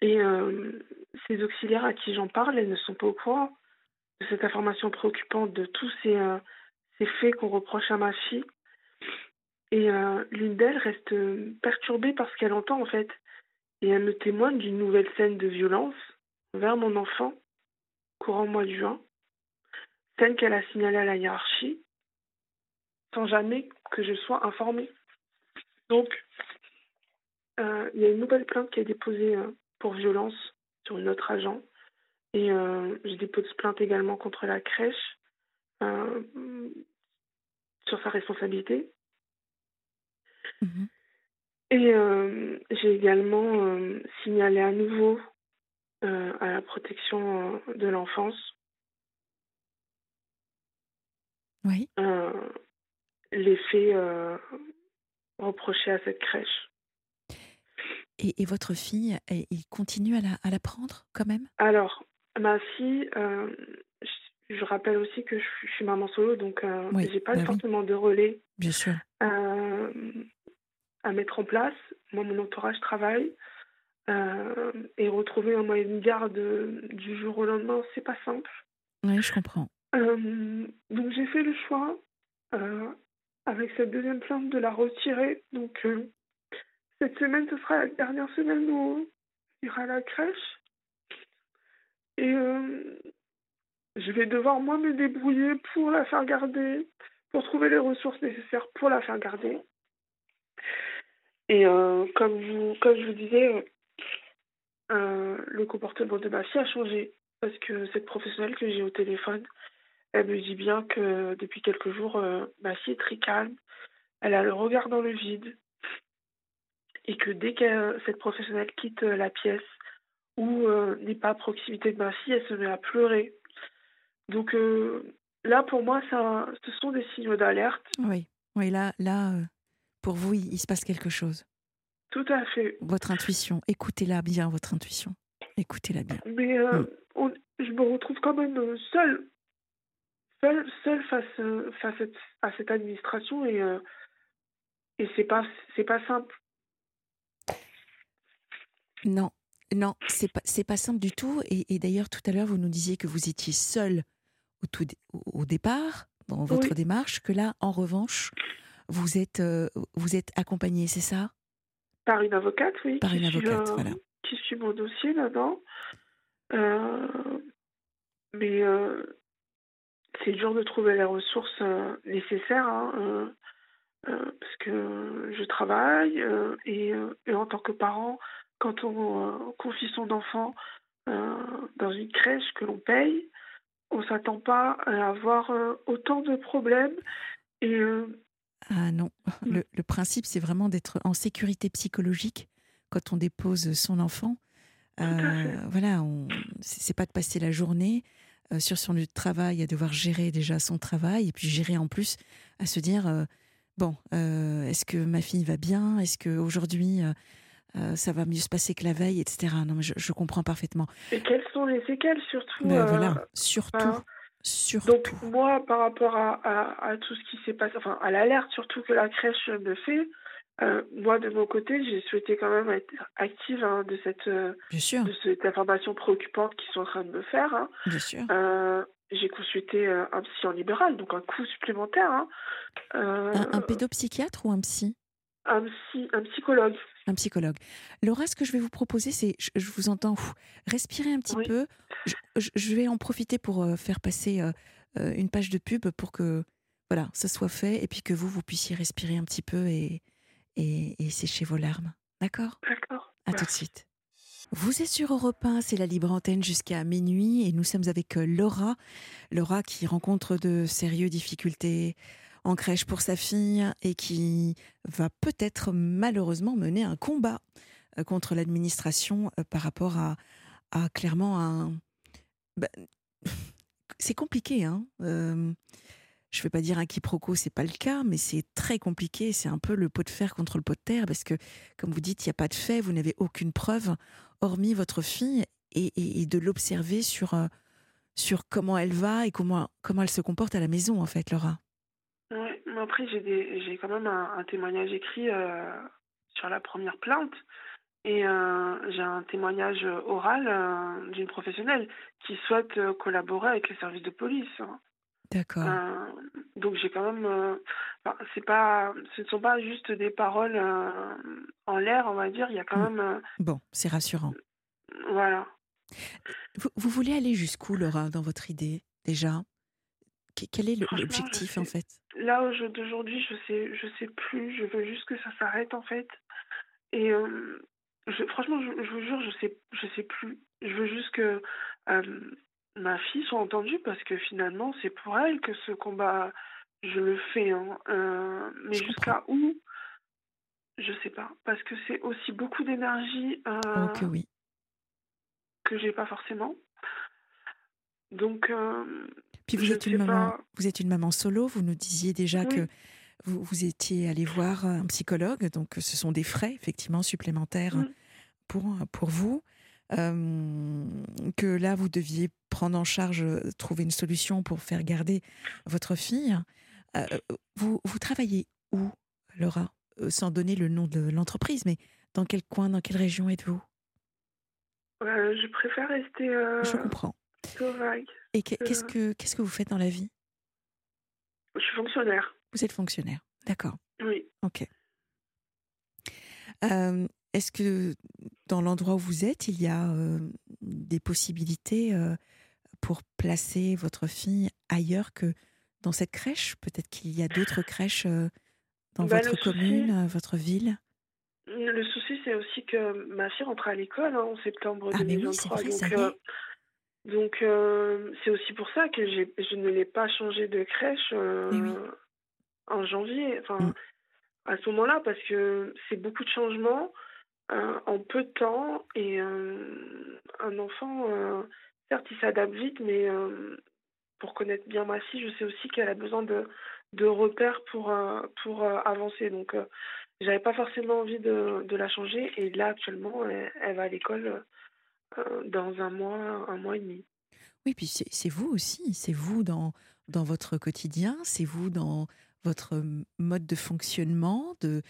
Et euh, ces auxiliaires à qui j'en parle, elles ne sont pas au courant de cette information préoccupante, de tous ces, euh, ces faits qu'on reproche à ma fille. Et l'une d'elles reste perturbée par ce qu'elle entend en fait. Et elle me témoigne d'une nouvelle scène de violence vers mon enfant, courant mois de juin, scène qu'elle a signalée à la hiérarchie, sans jamais que je sois informée. Donc, euh, il y a une nouvelle plainte qui est déposée euh, pour violence sur une autre agent. Et euh, je dépose plainte également contre la crèche euh, sur sa responsabilité. Mhm. Et euh, j'ai également signalé à nouveau à la protection de l'enfance Oui. Les faits euh, reprochés à cette crèche. Et, et votre fille, elle- il continue à la, à la prendre quand même? Alors, ma fille, euh, je, rappelle aussi que je, suis- maman solo, donc euh, Oui, j'ai pas bah oui. forcément de relais Bien sûr. euh, à mettre en place. Moi, mon entourage travaille. euh, et retrouver un moyen de garde du jour au lendemain, c'est pas simple. Oui, je comprends. Donc j'ai fait le choix, avec cette deuxième plainte, de la retirer. Donc euh, cette semaine, ce sera la dernière semaine où il ira à la crèche. Et euh, je vais devoir moi me débrouiller pour la faire garder, pour trouver les ressources nécessaires pour la faire garder. Et euh, comme, vous, comme je vous disais, le comportement de ma fille a changé. Parce que cette professionnelle que j'ai au téléphone, elle me dit bien que depuis quelques jours, euh, ma fille est très calme. Elle a le regard dans le vide. Et que dès que cette professionnelle quitte euh, la pièce ou euh, n'est pas à proximité de ma fille, elle se met à pleurer. Donc euh, là, pour moi, ça, ce sont des signaux d'alerte. Oui. Oui, là, là pour vous, il, il se passe quelque chose. Tout à fait. Votre intuition, écoutez-la bien, votre intuition. Écoutez-la bien. Mais euh, Mm. on- je me retrouve quand même seule. Seule, seule face, euh, face à cette- administration et, euh, et c'est pas, c'est pas simple. Non, non, c'est pas, c'est pas simple du tout. Et, et d'ailleurs, tout à l'heure, vous nous disiez que vous étiez seul au, tout au- départ, dans votre Oui. démarche, que là, en revanche, vous êtes, euh, vous êtes accompagné, c'est ça? Par une avocate, oui. Par une avocate, euh, voilà. Qui suit mon dossier maintenant. Euh, mais euh, c'est dur de trouver les ressources euh, nécessaires. hein, euh, euh, parce que je travaille et, et en tant que parent, quand on confie son enfant dans une crèche que l'on paye, on s'attend pas à avoir autant de problèmes. Et Ah non, Mm. le, le principe, c'est vraiment d'être en sécurité psychologique quand on dépose son enfant. Voilà, on- c'est pas de passer la journée euh, sur son lieu de travail à devoir gérer déjà son travail et puis gérer en plus à se dire euh, bon, euh, est-ce que ma fille va bien? Est-ce que aujourd'hui euh, ça va mieux se passer que la veille, etc. Non, mais je, je comprends parfaitement. et quelles sont les séquelles surtout Ben voilà, surtout, enfin, surtout. Donc moi, par rapport à, à, à tout ce qui s'est passé, enfin à l'alerte surtout que la crèche me fait, euh, moi de mon côté, j'ai souhaité quand même être active hein, de cette euh, de cette information préoccupante qu'ils sont en train de me faire. hein. bien sûr. Euh, j'ai consulté un psy en libéral, donc un coût supplémentaire. hein. Un, un pédopsychiatre ou un psy? un psy, un psychologue. Un psychologue. Laura, ce que je vais vous proposer, c'est, je, je vous entends, ouf, respirez un petit Oui. peu. Je, je- vais en profiter pour faire passer une page de pub pour que voilà, ça soit fait et puis que vous, vous puissiez respirer un petit peu et, et, et sécher vos larmes. D'accord? D'accord. À tout de suite. Vous êtes sur Europe 1, c'est la libre antenne jusqu'à minuit et nous sommes avec euh, Laura. Laura qui rencontre de sérieuses difficultés en crèche pour sa fille et qui va peut-être malheureusement mener un combat euh, contre l'administration euh, par rapport à, à clairement un... bah, *laughs* c'est compliqué, hein euh, je ne vais pas dire un quiproquo, c'est pas le cas, mais c'est très compliqué. C'est un peu le pot de fer contre le pot de terre parce que, comme vous dites, il n'y a pas de fait, vous n'avez aucune preuve, hormis votre fille, et, de l'observer sur, euh, sur comment elle va et comment, comment elle se comporte à la maison, en fait, Laura. Ouais, mais après, j'ai quand même un, témoignage écrit euh, sur la première plainte. Et euh, j'ai un témoignage oral d'une professionnelle qui souhaite collaborer avec les services de police. hein. D'accord. Euh, donc j'ai quand même, euh, enfin, c'est pas, ce ne sont pas juste des paroles euh, en l'air, on va dire. Il y a quand Mm. même, Bon, c'est rassurant. voilà. Vous, vous voulez aller jusqu'où, Laura, dans votre idée, déjà? Que- Quel est l'objectif, je en fait? Là au jour d'aujourd'hui, je sais, je sais plus. Je veux juste que ça s'arrête en fait. et je, franchement, je, je, vous jure, je sais, je sais plus. Je veux juste que ma fille soit entendue parce que finalement, c'est pour elle que ce combat, je le fais. Hein. mais jusqu'à où? Je sais pas. Parce que c'est aussi beaucoup d'énergie. oh, que oui. Que j'ai pas forcément. Donc. Puis vous êtes, une maman, vous êtes une maman solo, vous nous disiez déjà que vous, vous, étiez allé voir un psychologue, donc ce sont des frais effectivement supplémentaires mmh. pour, pour vous. Que là, vous deviez prendre en charge, trouver une solution pour faire garder votre fille. vous, vous travaillez où, Laura? Sans donner le nom de l'entreprise, mais dans quel coin, dans quelle région êtes-vous? Je préfère rester. Je comprends. Et qu'est-ce que qu'est-ce que vous faites dans la vie? Je suis fonctionnaire. Vous êtes fonctionnaire, d'accord. Oui. Ok. Est-ce que dans l'endroit où vous êtes, il y a des possibilités pour placer votre fille ailleurs que dans cette crèche? Peut-être qu'il y a d'autres crèches dans bah, votre commune, votre ville? Le souci, c'est aussi que ma fille rentre à l'école hein, en septembre ah, 2023. Mais oui, vrai, donc, euh, c'est aussi pour ça que je ne l'ai pas changé de crèche euh, en janvier. Enfin, mm. à ce moment-là, parce que c'est beaucoup de changements euh, en peu de temps. Et un enfant, certes, il s'adapte vite, mais pour connaître bien ma fille, je sais aussi qu'elle a besoin de, de repères pour, pour avancer. Donc, j'avais pas forcément envie de, de, la changer. Et là, actuellement, elle va à l'école euh, dans un mois, un mois et demi. Oui, puis c'est vous aussi, c'est vous dans, dans votre quotidien, c'est vous dans votre mode de fonctionnement, de,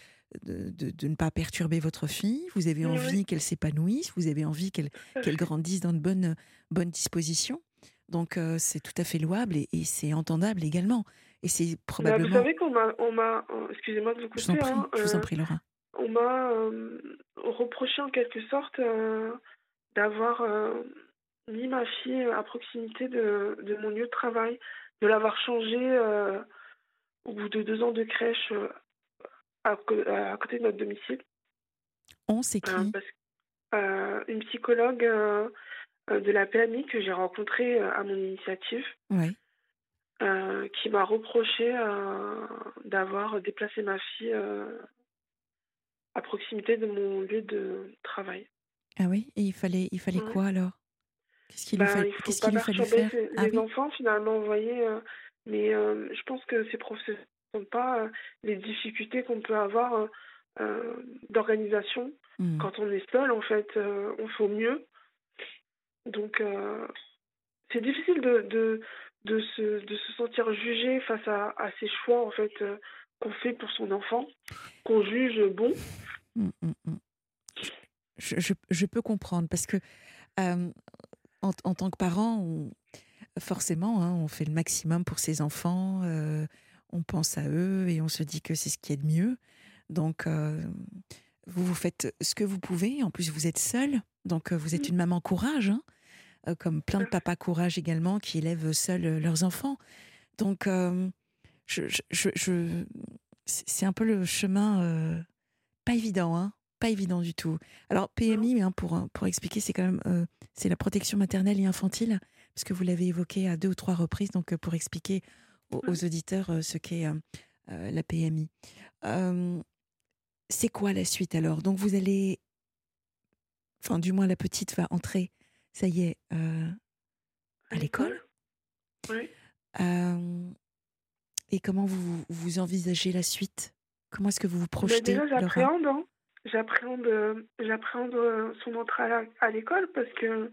de, de, ne pas perturber votre fille. Vous avez envie qu'elle s'épanouisse, vous avez envie qu'elle grandisse dans de bonnes, bonnes dispositions. Donc euh, c'est tout à fait louable et, c'est entendable également. Et c'est probablement. vous savez qu'on m'a, excusez-moi de vous couper. Je vous en prie, hein, je vous en prie Laura. On m'a reproché en quelque sorte d'avoir euh, mis ma fille à proximité de, de, mon lieu de travail, de l'avoir changée euh, au bout de deux ans de crèche euh, à, à, côté de notre domicile. On, c'est qui Une psychologue de la PMI que j'ai rencontrée à mon initiative. qui m'a reproché d'avoir déplacé ma fille à proximité de mon lieu de travail. Ah oui? Et il fallait, il fallait quoi alors? Qu'est-ce qu'il bah, lui, qu'est-ce qu'il lui fallait faire? Les ah, oui. enfants, finalement, vous voyez. Euh, mais euh, je pense que ces professeurs ne sont pas euh, les difficultés qu'on peut avoir d'organisation. Mmh. Quand on est seul, en fait, on fait au mieux. Donc, c'est difficile de, de, de, se, de se sentir jugé face à, à ces choix, en fait, qu'on fait pour son enfant, qu'on juge bon. Mmh, mmh, je, peux comprendre parce que en, tant que parent, forcément, hein, on fait le maximum pour ses enfants, on pense à eux et on se dit que c'est ce qui est de mieux. Donc, vous, vous faites ce que vous pouvez. En plus, vous êtes seule, donc vous êtes mmh. une maman courage, hein, comme plein de papas courage également qui élèvent seuls leurs enfants. Donc, je, je, c'est un peu le chemin pas évident, hein, pas évident du tout. Alors PMI, hein, pour, pour expliquer, c'est quand même euh, c'est la protection maternelle et infantile, parce que vous l'avez évoqué à deux ou trois reprises, donc euh, pour expliquer aux, auditeurs ce qu'est la PMI. c'est quoi la suite alors? Donc vous allez, enfin du moins la petite va entrer, ça y est, à l'école. Oui. et comment vous, vous envisagez la suite? Comment est-ce que vous vous projetez déjà, j'appréhende. Hein j'appréhende euh, j'appréhende euh, son entrée à l'école parce que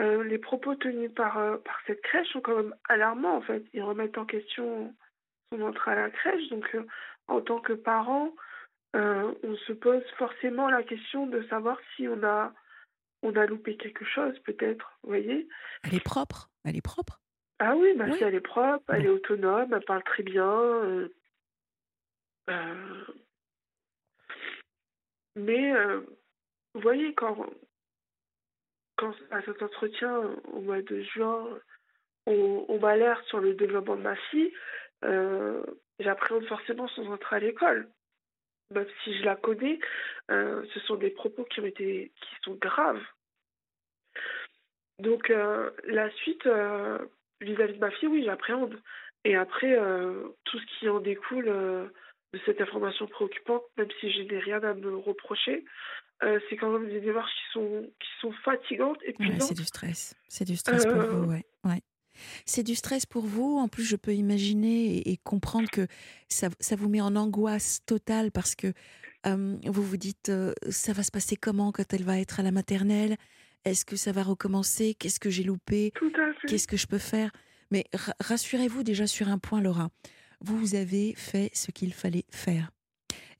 euh, les propos tenus par, par cette crèche sont quand même alarmants en fait. Ils remettent en question son entrée à la crèche. Donc en tant que parent, on se pose forcément la question de savoir si on a on a loupé quelque chose peut-être, vous voyez. Elle est propre, elle est propre. Ah oui, bah elle est propre, elle est autonome, elle parle très bien. Mais euh, vous voyez, quand, quand à cet entretien au mois de juin, on, on m'alerte sur le développement de ma fille, euh, j'appréhende forcément son entrée à l'école. même si je la connais, ce sont des propos qui ont été, qui sont graves. Donc la suite vis-à-vis de ma fille, oui, j'appréhende. Et après, tout ce qui en découle de cette information préoccupante, même si je n'ai rien à me reprocher, c'est quand même des démarches qui sont, qui sont fatigantes. Et ouais, c'est du stress. C'est du stress pour vous, ouais. ouais. C'est du stress pour vous. En plus, je peux imaginer et, comprendre que ça, ça, vous met en angoisse totale parce que vous vous dites ça va se passer comment quand elle va être à la maternelle? Est-ce que ça va recommencer? Qu'est-ce que j'ai loupé? Qu'est-ce que je peux faire? Mais rassurez-vous déjà sur un point, Laura. Vous avez fait ce qu'il fallait faire.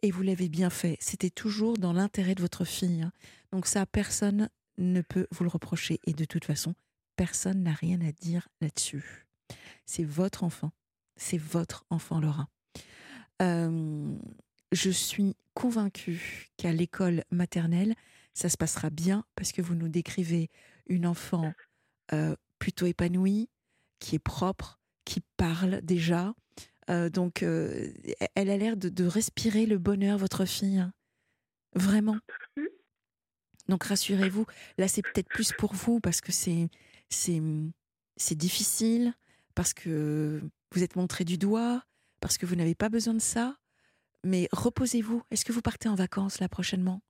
Et vous l'avez bien fait. C'était toujours dans l'intérêt de votre fille. Hein. Donc ça, personne ne peut vous le reprocher. Et de toute façon, Personne n'a rien à dire là-dessus. C'est votre enfant. C'est votre enfant, Laura. je suis convaincue qu'à l'école maternelle, ça se passera bien parce que vous nous décrivez une enfant plutôt épanouie, qui est propre, qui parle déjà. Donc, elle a l'air de, respirer le bonheur, votre fille. Hein. Vraiment. Donc, rassurez-vous, là, c'est peut-être plus pour vous parce que c'est c'est c'est difficile parce que vous êtes montré du doigt, parce que vous n'avez pas besoin de ça. Mais reposez-vous. Est-ce que vous partez en vacances là prochainement?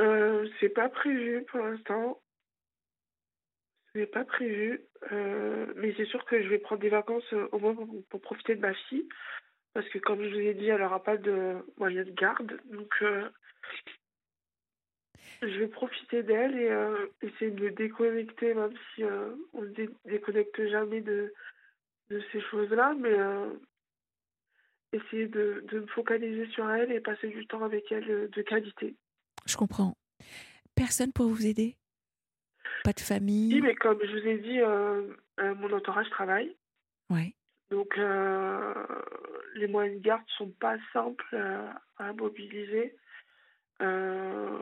Euh, C'est pas prévu pour l'instant. C'est pas prévu. Euh, mais c'est sûr que je vais prendre des vacances euh, au moins pour, profiter de ma fille. Parce que comme je vous ai dit, elle n'aura pas de moyen de garde. Donc euh, je vais profiter d'elle et essayer de me déconnecter, même si on ne se déconnecte jamais de, de ces choses-là, mais essayer de, de, me focaliser sur elle et passer du temps avec elle de qualité. Je comprends. Personne pour vous aider? Pas de famille Oui, mais comme je vous ai dit, mon entourage travaille. Ouais. Donc, les moyens de garde ne sont pas simples à mobiliser. Euh,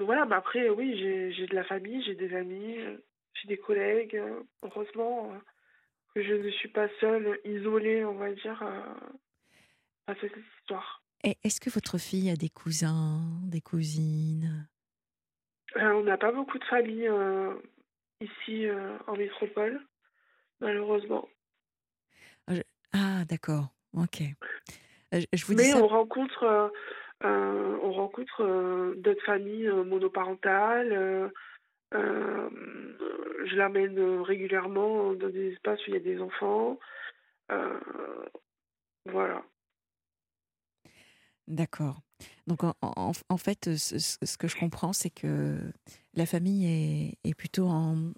voilà, mais après, oui, j'ai de la famille, j'ai des amis, j'ai des collègues. Heureusement que je ne suis pas seule, isolée, on va dire, à cette histoire. Est-ce que votre fille a des cousins, des cousines? euh, On n'a pas beaucoup de famille euh, ici en métropole, malheureusement. Ah, ah d'accord, ok. Je vous dis Mais on rencontre euh, on rencontre euh, d'autres familles euh, monoparentales. je l'amène régulièrement dans des espaces où il y a des enfants. voilà. D'accord. Donc en, fait, ce, que je comprends, c'est que la famille est, plutôt en,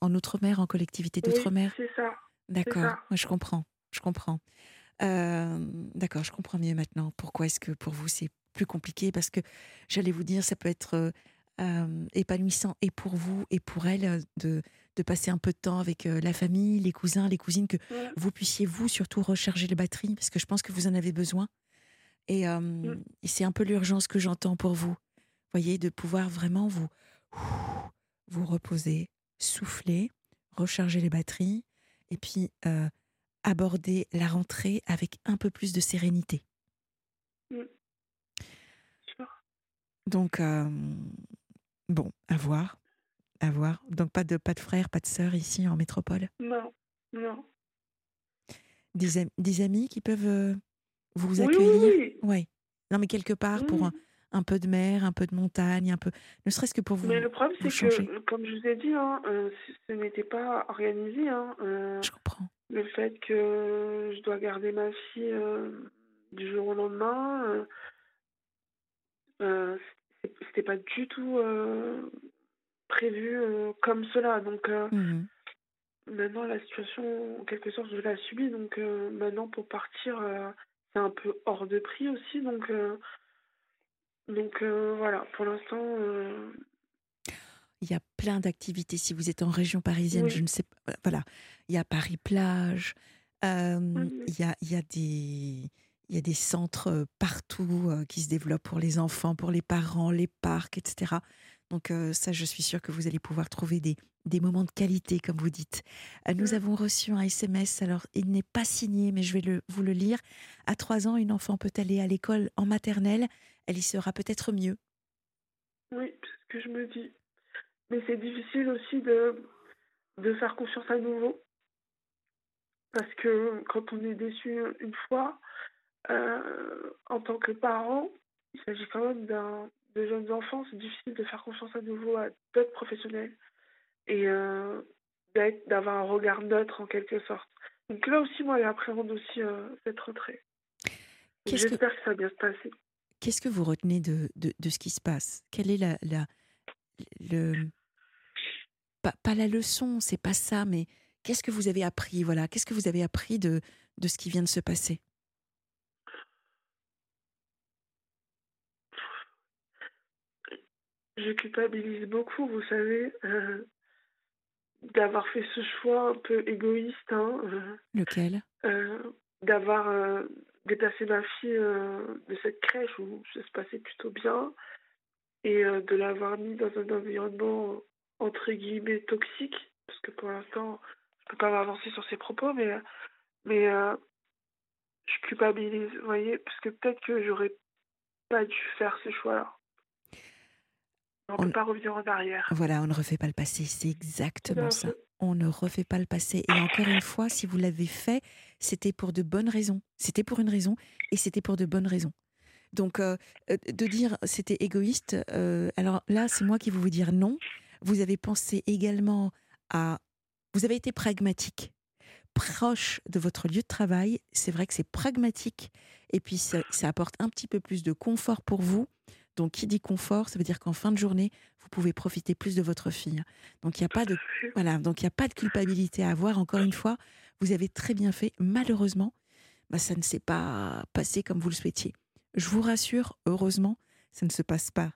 en outre-mer, en collectivité d'outre-mer. c'est ça. D'accord. je comprends. Je comprends. D'accord, je comprends mieux maintenant. Pourquoi est-ce que pour vous c'est plus compliqué? Parce que j'allais vous dire, ça peut être épanouissant et pour vous et pour elle de, de passer un peu de temps avec la famille, les cousins, les cousines, que vous puissiez vous surtout recharger les batteries parce que je pense que vous en avez besoin. Et, mmh. et c'est un peu l'urgence que j'entends pour vous. Voyez, de pouvoir vraiment vous, vous reposer, souffler, recharger les batteries et puis aborder la rentrée avec un peu plus de sérénité. Mmh. Donc, bon, à voir. À voir. Donc, pas de, pas de frères, pas de sœurs ici en métropole? Non, non. Des, des amis qui peuvent vous accueillir Oui, ouais. Non, mais quelque part, pour un, un, peu de mer, un peu de montagne, un peu. Ne serait-ce que pour vous. Mais le problème, c'est que, comme je vous ai dit, hein, ce n'était pas organisé. Hein, je comprends. Le fait que je dois garder ma fille du jour au lendemain. Euh, c'était pas du tout euh, prévu euh, comme cela. Donc mmh maintenant, la situation, en quelque sorte, je l'ai subie. Donc maintenant, pour partir, c'est un peu hors de prix aussi. Donc, donc voilà, pour l'instant. Il y a plein d'activités. Si vous êtes en région parisienne, je ne sais pas. Voilà, il y a Paris Plage. Il y, a, il y a des il y a des centres partout qui se développent pour les enfants, pour les parents, les parcs, etc. Donc ça, je suis sûre que vous allez pouvoir trouver des, des moments de qualité, comme vous dites. Euh, Nous Mm. avons reçu un SMS, alors il n'est pas signé, mais je vais le, vous le lire. À trois ans, une enfant peut aller à l'école en maternelle, elle y sera peut-être mieux. Oui, c'est ce que je me dis. Mais c'est difficile aussi de, de faire confiance à nouveau. Parce que quand on est déçu une fois, euh, en tant que parent, il s'agit quand même d'un de jeunes enfants, c'est difficile de faire confiance à nouveau à d'autres professionnels et euh, d'avoir un regard neutre en quelque sorte. Donc là aussi, moi, j'appréhende aussi euh, cette rentrée. Qu'est-ce que- J'espère que ça va bien se passer. Qu'est-ce que vous retenez de, de, de ce qui se passe? Quelle est la, la le pas, pas la leçon, c'est pas ça, mais qu'est-ce que vous avez appris Voilà, qu'est-ce que vous avez appris de, de ce qui vient de se passer? Je culpabilise beaucoup, vous savez, euh, d'avoir fait ce choix un peu égoïste, hein, euh, Lequel? euh, d'avoir euh, déplacé ma fille de cette crèche où ça se passait plutôt bien et de l'avoir mis dans un environnement entre guillemets toxique, parce que pour l'instant, je peux pas m'avancer sur ces propos, mais, mais euh, je culpabilise, vous voyez, parce que peut-être que j'aurais pas dû faire ce choix-là. On On- peut pas revenir en arrière. Voilà, on ne refait pas le passé, c'est exactement ça. On ne refait pas le passé. Et encore une fois, si vous l'avez fait, c'était pour de bonnes raisons. C'était pour une raison et c'était pour de bonnes raisons. Donc, euh, euh, de dire c'était égoïste, euh, alors là, c'est moi qui vais vous dire non. Vous avez pensé également à. Vous avez été pragmatique, proche de votre lieu de travail. C'est vrai que c'est pragmatique et puis ça, ça apporte un petit peu plus de confort pour vous. Donc, qui dit confort, ça veut dire qu'en fin de journée, vous pouvez profiter plus de votre fille. Donc, il n'y a pas de *laughs* voilà, donc il n'y a pas de culpabilité à avoir. Encore une fois, vous avez très bien fait. Malheureusement, bah, ça ne s'est pas passé comme vous le souhaitiez. Je vous rassure, heureusement, ça ne se passe pas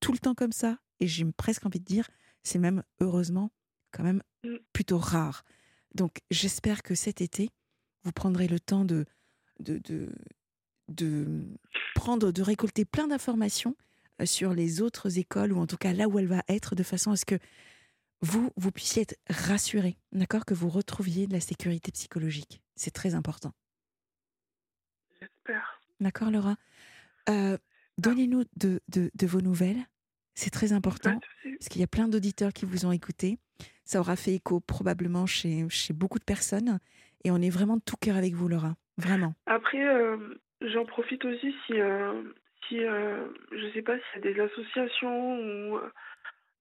tout le temps comme ça. Et j'ai presque envie de dire, c'est même heureusement quand même Mm. plutôt rare. Donc j'espère que cet été, vous prendrez le temps de, de, de, de prendre, de récolter plein d'informations euh, sur les autres écoles, ou en tout cas là où elle va être, de façon à ce que vous, vous puissiez être rassuré, d'accord Que vous retrouviez de la sécurité psychologique. C'est très important. J'espère. D'accord, Laura? Euh, Donnez-nous de, de, de vos nouvelles. C'est très important, parce qu'il y a plein d'auditeurs qui vous ont écouté. Ça aura fait écho probablement chez, chez beaucoup de personnes. Et on est vraiment de tout cœur avec vous, Laura. Vraiment. Après, euh, j'en profite aussi si, euh, si euh, je sais pas s'il y a des associations ou euh,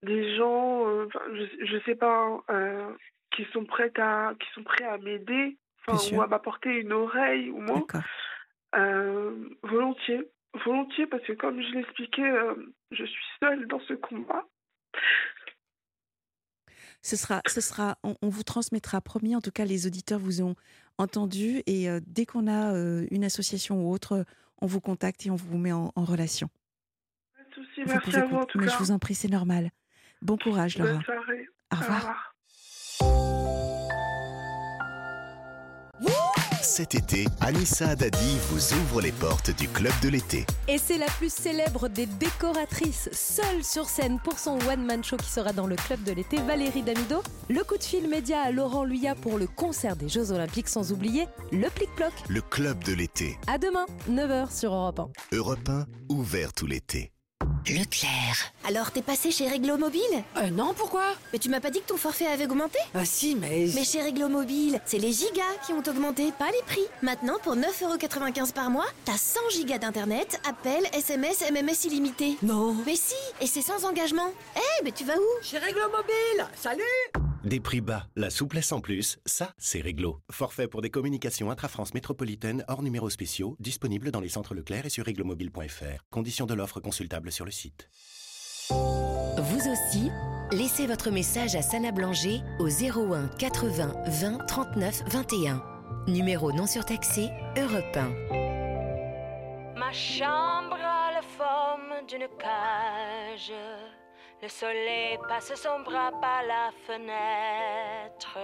des gens, euh, je, je sais pas, hein, euh, qui sont prêts à, qui sont prêts à m'aider, ou à m'apporter une oreille ou moins, volontiers, volontiers, parce que comme je l'expliquais, je suis seule dans ce combat. Ce sera, ce sera, on, on vous transmettra, promis. En tout cas, les auditeurs vous ont entendu. Et euh, dès qu'on a euh, une association ou autre, on vous contacte et on vous met en, en relation. Pas de souci, Vous merci à vous en tout Mais cas. je vous en prie, c'est normal. Bon courage, Laura. Bonne soirée. Au Au revoir. Cet été, Anissa Dadi vous ouvre les portes du club de l'été. Et c'est la plus célèbre des décoratrices, seule sur scène pour son one-man show qui sera dans le club de l'été, Valérie Damido. Le coup de fil média à Laurent Luyat pour le concert des Jeux Olympiques, sans oublier le plic-ploc. Le club de l'été. À demain, 9h sur Europe 1. Europe 1, ouvert tout l'été. Leclerc. Alors, t'es passé chez Réglo Mobile Euh, non, pourquoi? Mais tu m'as pas dit que ton forfait avait augmenté? Ah si, mais... Mais chez Réglo Mobile, c'est les gigas qui ont augmenté, pas les prix. Maintenant, pour 9,95€ par mois, t'as 100 gigas d'internet, appels, SMS, MMS illimité. Non Mais si, et c'est sans engagement. Eh, mais tu vas où? Chez Réglo Mobile Salut Des prix bas, la souplesse en plus, ça, c'est réglo. Forfait pour des communications intra-France métropolitaine hors numéros spéciaux, disponible dans les centres Leclerc et sur réglomobile.fr. Conditions de l'offre consultable sur le site. Vous aussi, laissez votre message à Sana Blanger au 01 80 20 39 21. Numéro non surtaxé, Europe 1. Ma chambre a la forme d'une cage. Le soleil passe son bras par la fenêtre.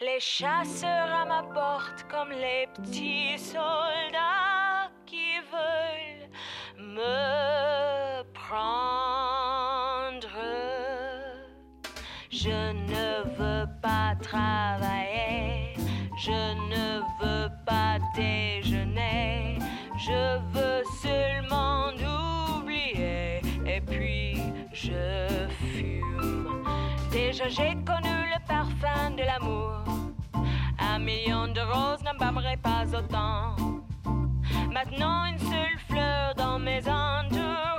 Les chasseurs à ma porte comme les petits soldats qui veulent me je ne veux pas travailler, je ne veux pas déjeuner, je veux seulement oublier. Et puis je fume. Déjà j'ai connu le parfum de l'amour. Un million de roses n'embâmerait pas autant. Maintenant une seule fleur dans mes entours.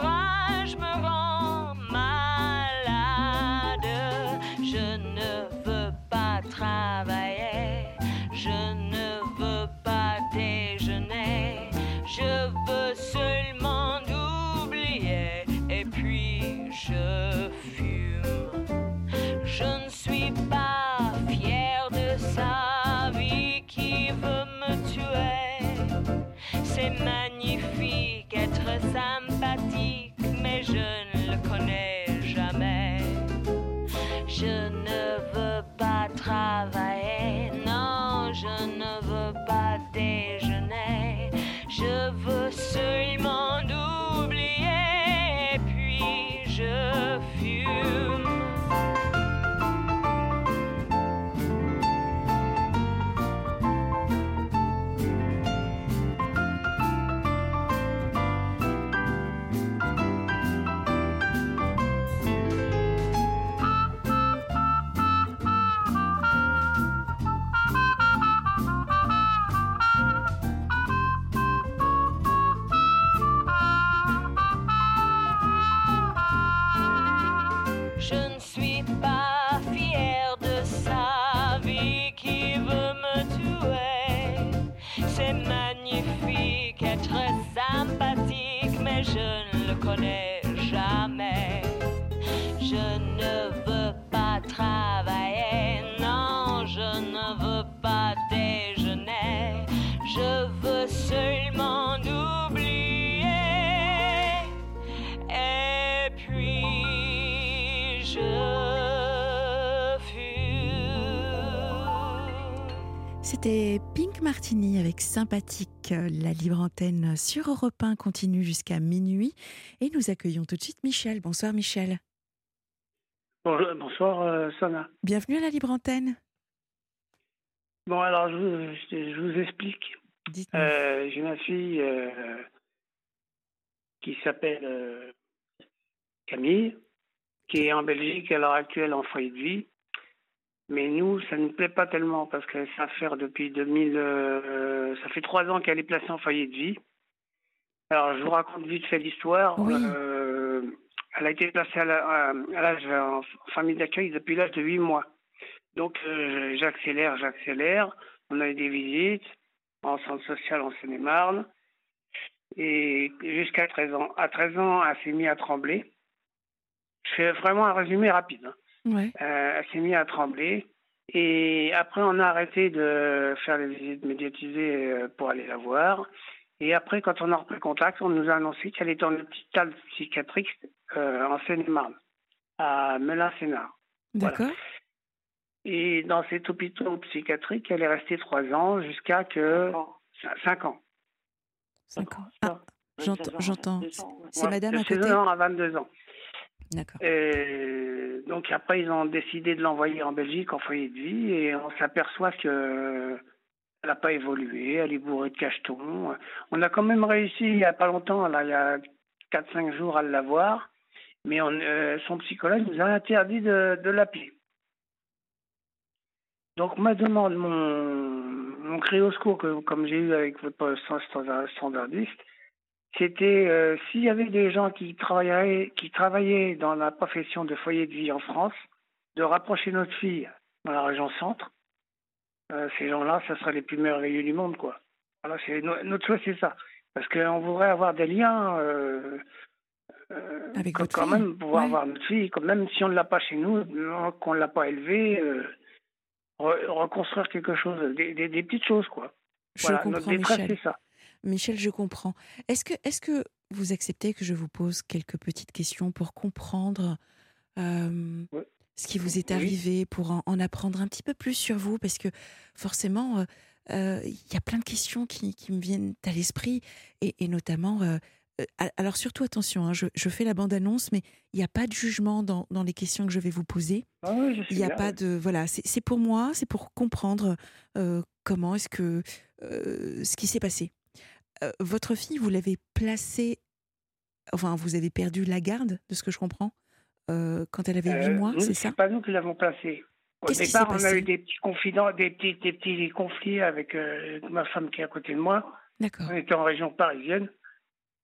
Pas Martini avec Sympathique. La libre antenne sur Europe 1 continue jusqu'à minuit. Et nous accueillons tout de suite Michel. Bonsoir Michel. Bonjour- bonsoir, euh, Sana. Bienvenue à la libre antenne. Bon, alors, je vous, je- je vous explique. Euh, J'ai ma fille euh, qui s'appelle euh, Camille, qui est en Belgique à l'heure actuelle en foyer de vie. Mais nous, ça ne nous plaît pas tellement parce que ça fait depuis 2000, euh, ça fait trois ans qu'elle est placée en foyer de vie. Alors, je vous raconte vite fait l'histoire. Oui. Euh, elle a été placée à la- à- à l'âge en famille d'accueil depuis l'âge de 8 mois. Donc, euh, j'accélère, j'accélère. On a eu des visites en centre social en Seine-et-Marne. Et jusqu'à 13 ans. À 13 ans, elle s'est mise à trembler. Je fais vraiment un résumé rapide. hein. Ouais. Euh, elle s'est mise à trembler. Et après, on a arrêté de faire les visites médiatisées euh, pour aller la voir. Et après, quand on a repris contact, on nous a annoncé qu'elle était en hôpital psychiatrique euh, en Seine-et-Marne, à Melun-Sénard. Voilà. D'accord. Et dans cet hôpital psychiatrique, elle est restée trois ans jusqu'à que... Cinq ans. Cinq ans. Ah, j'entends. C'est Ouais, madame à 16 côté ans à 22 ans. Et donc après, ils ont décidé de l'envoyer en Belgique en foyer de vie et on s'aperçoit que elle n'a pas évolué, elle est bourrée de cachetons. On a quand même réussi il n'y a pas longtemps, là, il y a 4-5 jours à la voir, mais euh, son psychologue nous a interdit de, de l'appeler. Donc ma demande, mon, mon cri au secours, que, comme j'ai eu avec votre standard- standardiste, c'était euh, s'il y avait des gens qui travaillaient, qui travaillaient dans la profession de foyer de vie en France, de rapprocher notre fille dans la région centre. Euh, ces gens-là, ce seraient les plus merveilleux du monde, quoi. Voilà, c'est notre choix, c'est ça, parce qu'on voudrait avoir des liens. euh, euh, Avec quand, votre quand fille, même pouvoir ouais. avoir notre fille, quand même si on ne l'a pas chez nous, qu'on ne l'a pas élevée, re- reconstruire quelque chose, des, des- des petites choses, quoi. Je voilà, notre comprends, détresse, Michel. c'est ça. Michel, je comprends. Est-ce que, est que vous acceptez que je vous pose quelques petites questions pour comprendre euh, Ouais. ce qui vous est Oui. arrivé, pour en, en apprendre un petit peu plus sur vous? Parce que forcément, euh, euh, il y a plein de questions qui, qui me viennent à l'esprit, et, et notamment, euh, alors surtout attention, hein, je, fais la bande-annonce, mais il n'y a pas de jugement dans, dans, les questions que je vais vous poser. Ah il n'y a pas de voilà, c'est pour moi, c'est pour comprendre comment est-ce que ce qui s'est passé. Votre fille, vous l'avez placée, enfin vous avez perdu la garde, de ce que je comprends, quand elle avait 8 mois, c'est ça pas nous qui l'avons placée. Au départ, on a eu des petits, confidents, des petits, des petits conflits avec ma femme qui est à côté de moi. On était en région parisienne.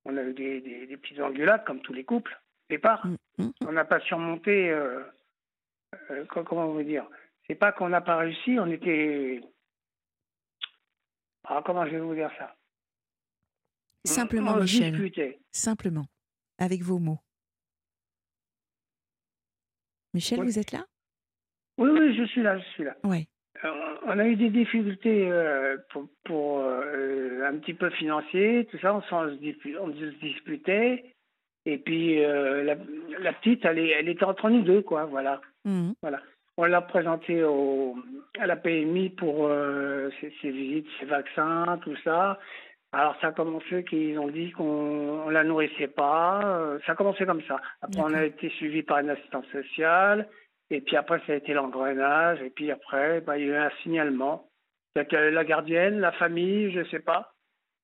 On a eu des, des, petites engueulades, comme tous les couples, au départ. Mm, mm, mm. On n'a pas surmonté. Euh, euh, comment veut dire C'est pas qu'on n'a pas réussi, on était. Ah, comment je vais vous dire ça? Simplement, Michel. Simplement, avec vos mots. Michel, vous êtes là? Oui, oui, je suis là, je suis là. Oui. Euh, on a eu des difficultés euh, pour, pour euh, un petit peu financier, tout ça, on, se, disputait. Et puis la, la, petite, elle, est, elle était entre nous deux, quoi, voilà. Mmh. voilà. On l'a présentée au, à la PMI pour ses, visites, ses vaccins, tout ça. Alors ça a commencé qu'ils ont dit qu'on la nourrissait pas. Ça a commencé comme ça. Après on a été suivi par une assistance sociale. Et puis après, ça a été l'engrenage. Et puis après, bah, il y a eu un signalement. La gardienne, la famille, je ne sais pas.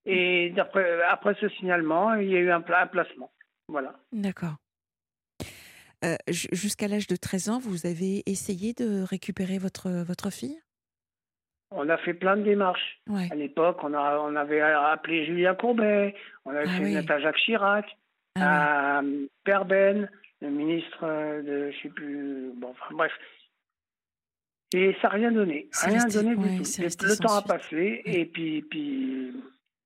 Et après, après ce signalement, il y a eu un, placement. Voilà. D'accord. Euh, jusqu'à l'âge de 13 ans, vous avez essayé de récupérer votre, votre fille? On a fait plein de démarches. À l'époque, on, a, on avait appelé Julien Courbet, on avait ah fait une à Jacques Chirac, ah à Père Ben, le ministre de, je sais plus, bon, enfin bref. Et ça n'a rien donné, rien donné du tout. Le temps a passé et puis, puis